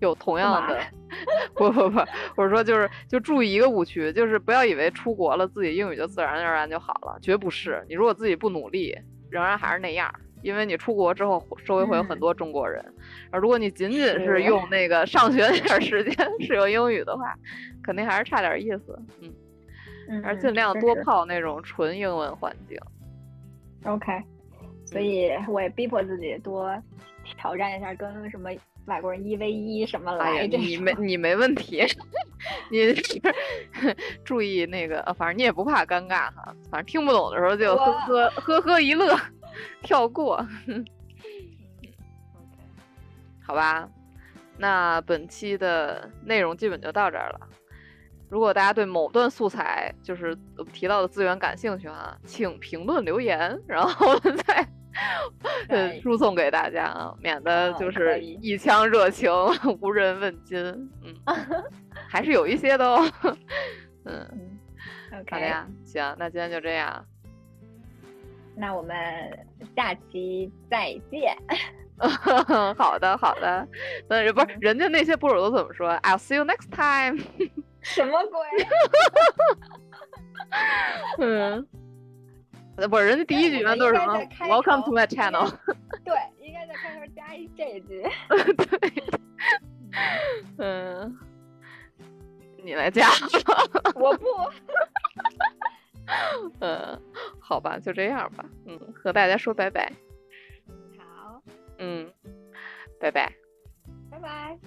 有同样的，不不不，或者说就是就注意一个误区，就是不要以为出国了自己英语就自然而然就好了，绝不是。你如果自己不努力，仍然还是那样，因为你出国之后周围会有很多中国人。而如果你仅仅是用那个上学那点时间 使用英语的话，肯定还是差点意思。嗯，还是尽量多泡那种纯英文环境。OK。所以我也逼迫自己多挑战一下，跟什么外国人一 v 一什么来着？你没你没问题，你 注意那个，反正你也不怕尴尬哈。反正听不懂的时候就呵呵呵呵一乐，跳过。好吧，那本期的内容基本就到这儿了。如果大家对某段素材就是提到的资源感兴趣啊，请评论留言，然后再。呃，输送给大家啊，免得就是一腔热情无人问津。嗯，还是有一些的哦。嗯，好的呀，行，那今天就这样。那我们下期再见。好的，好的。那不是人家那些博主都怎么说？I'll see you next time。什么鬼？嗯。不是，人家第一句一般都是什么？Welcome to my channel。对，应该在开头加一这句。对。嗯，你来加。我不。嗯，好吧，就这样吧。嗯，和大家说拜拜。好。嗯，拜拜。拜拜。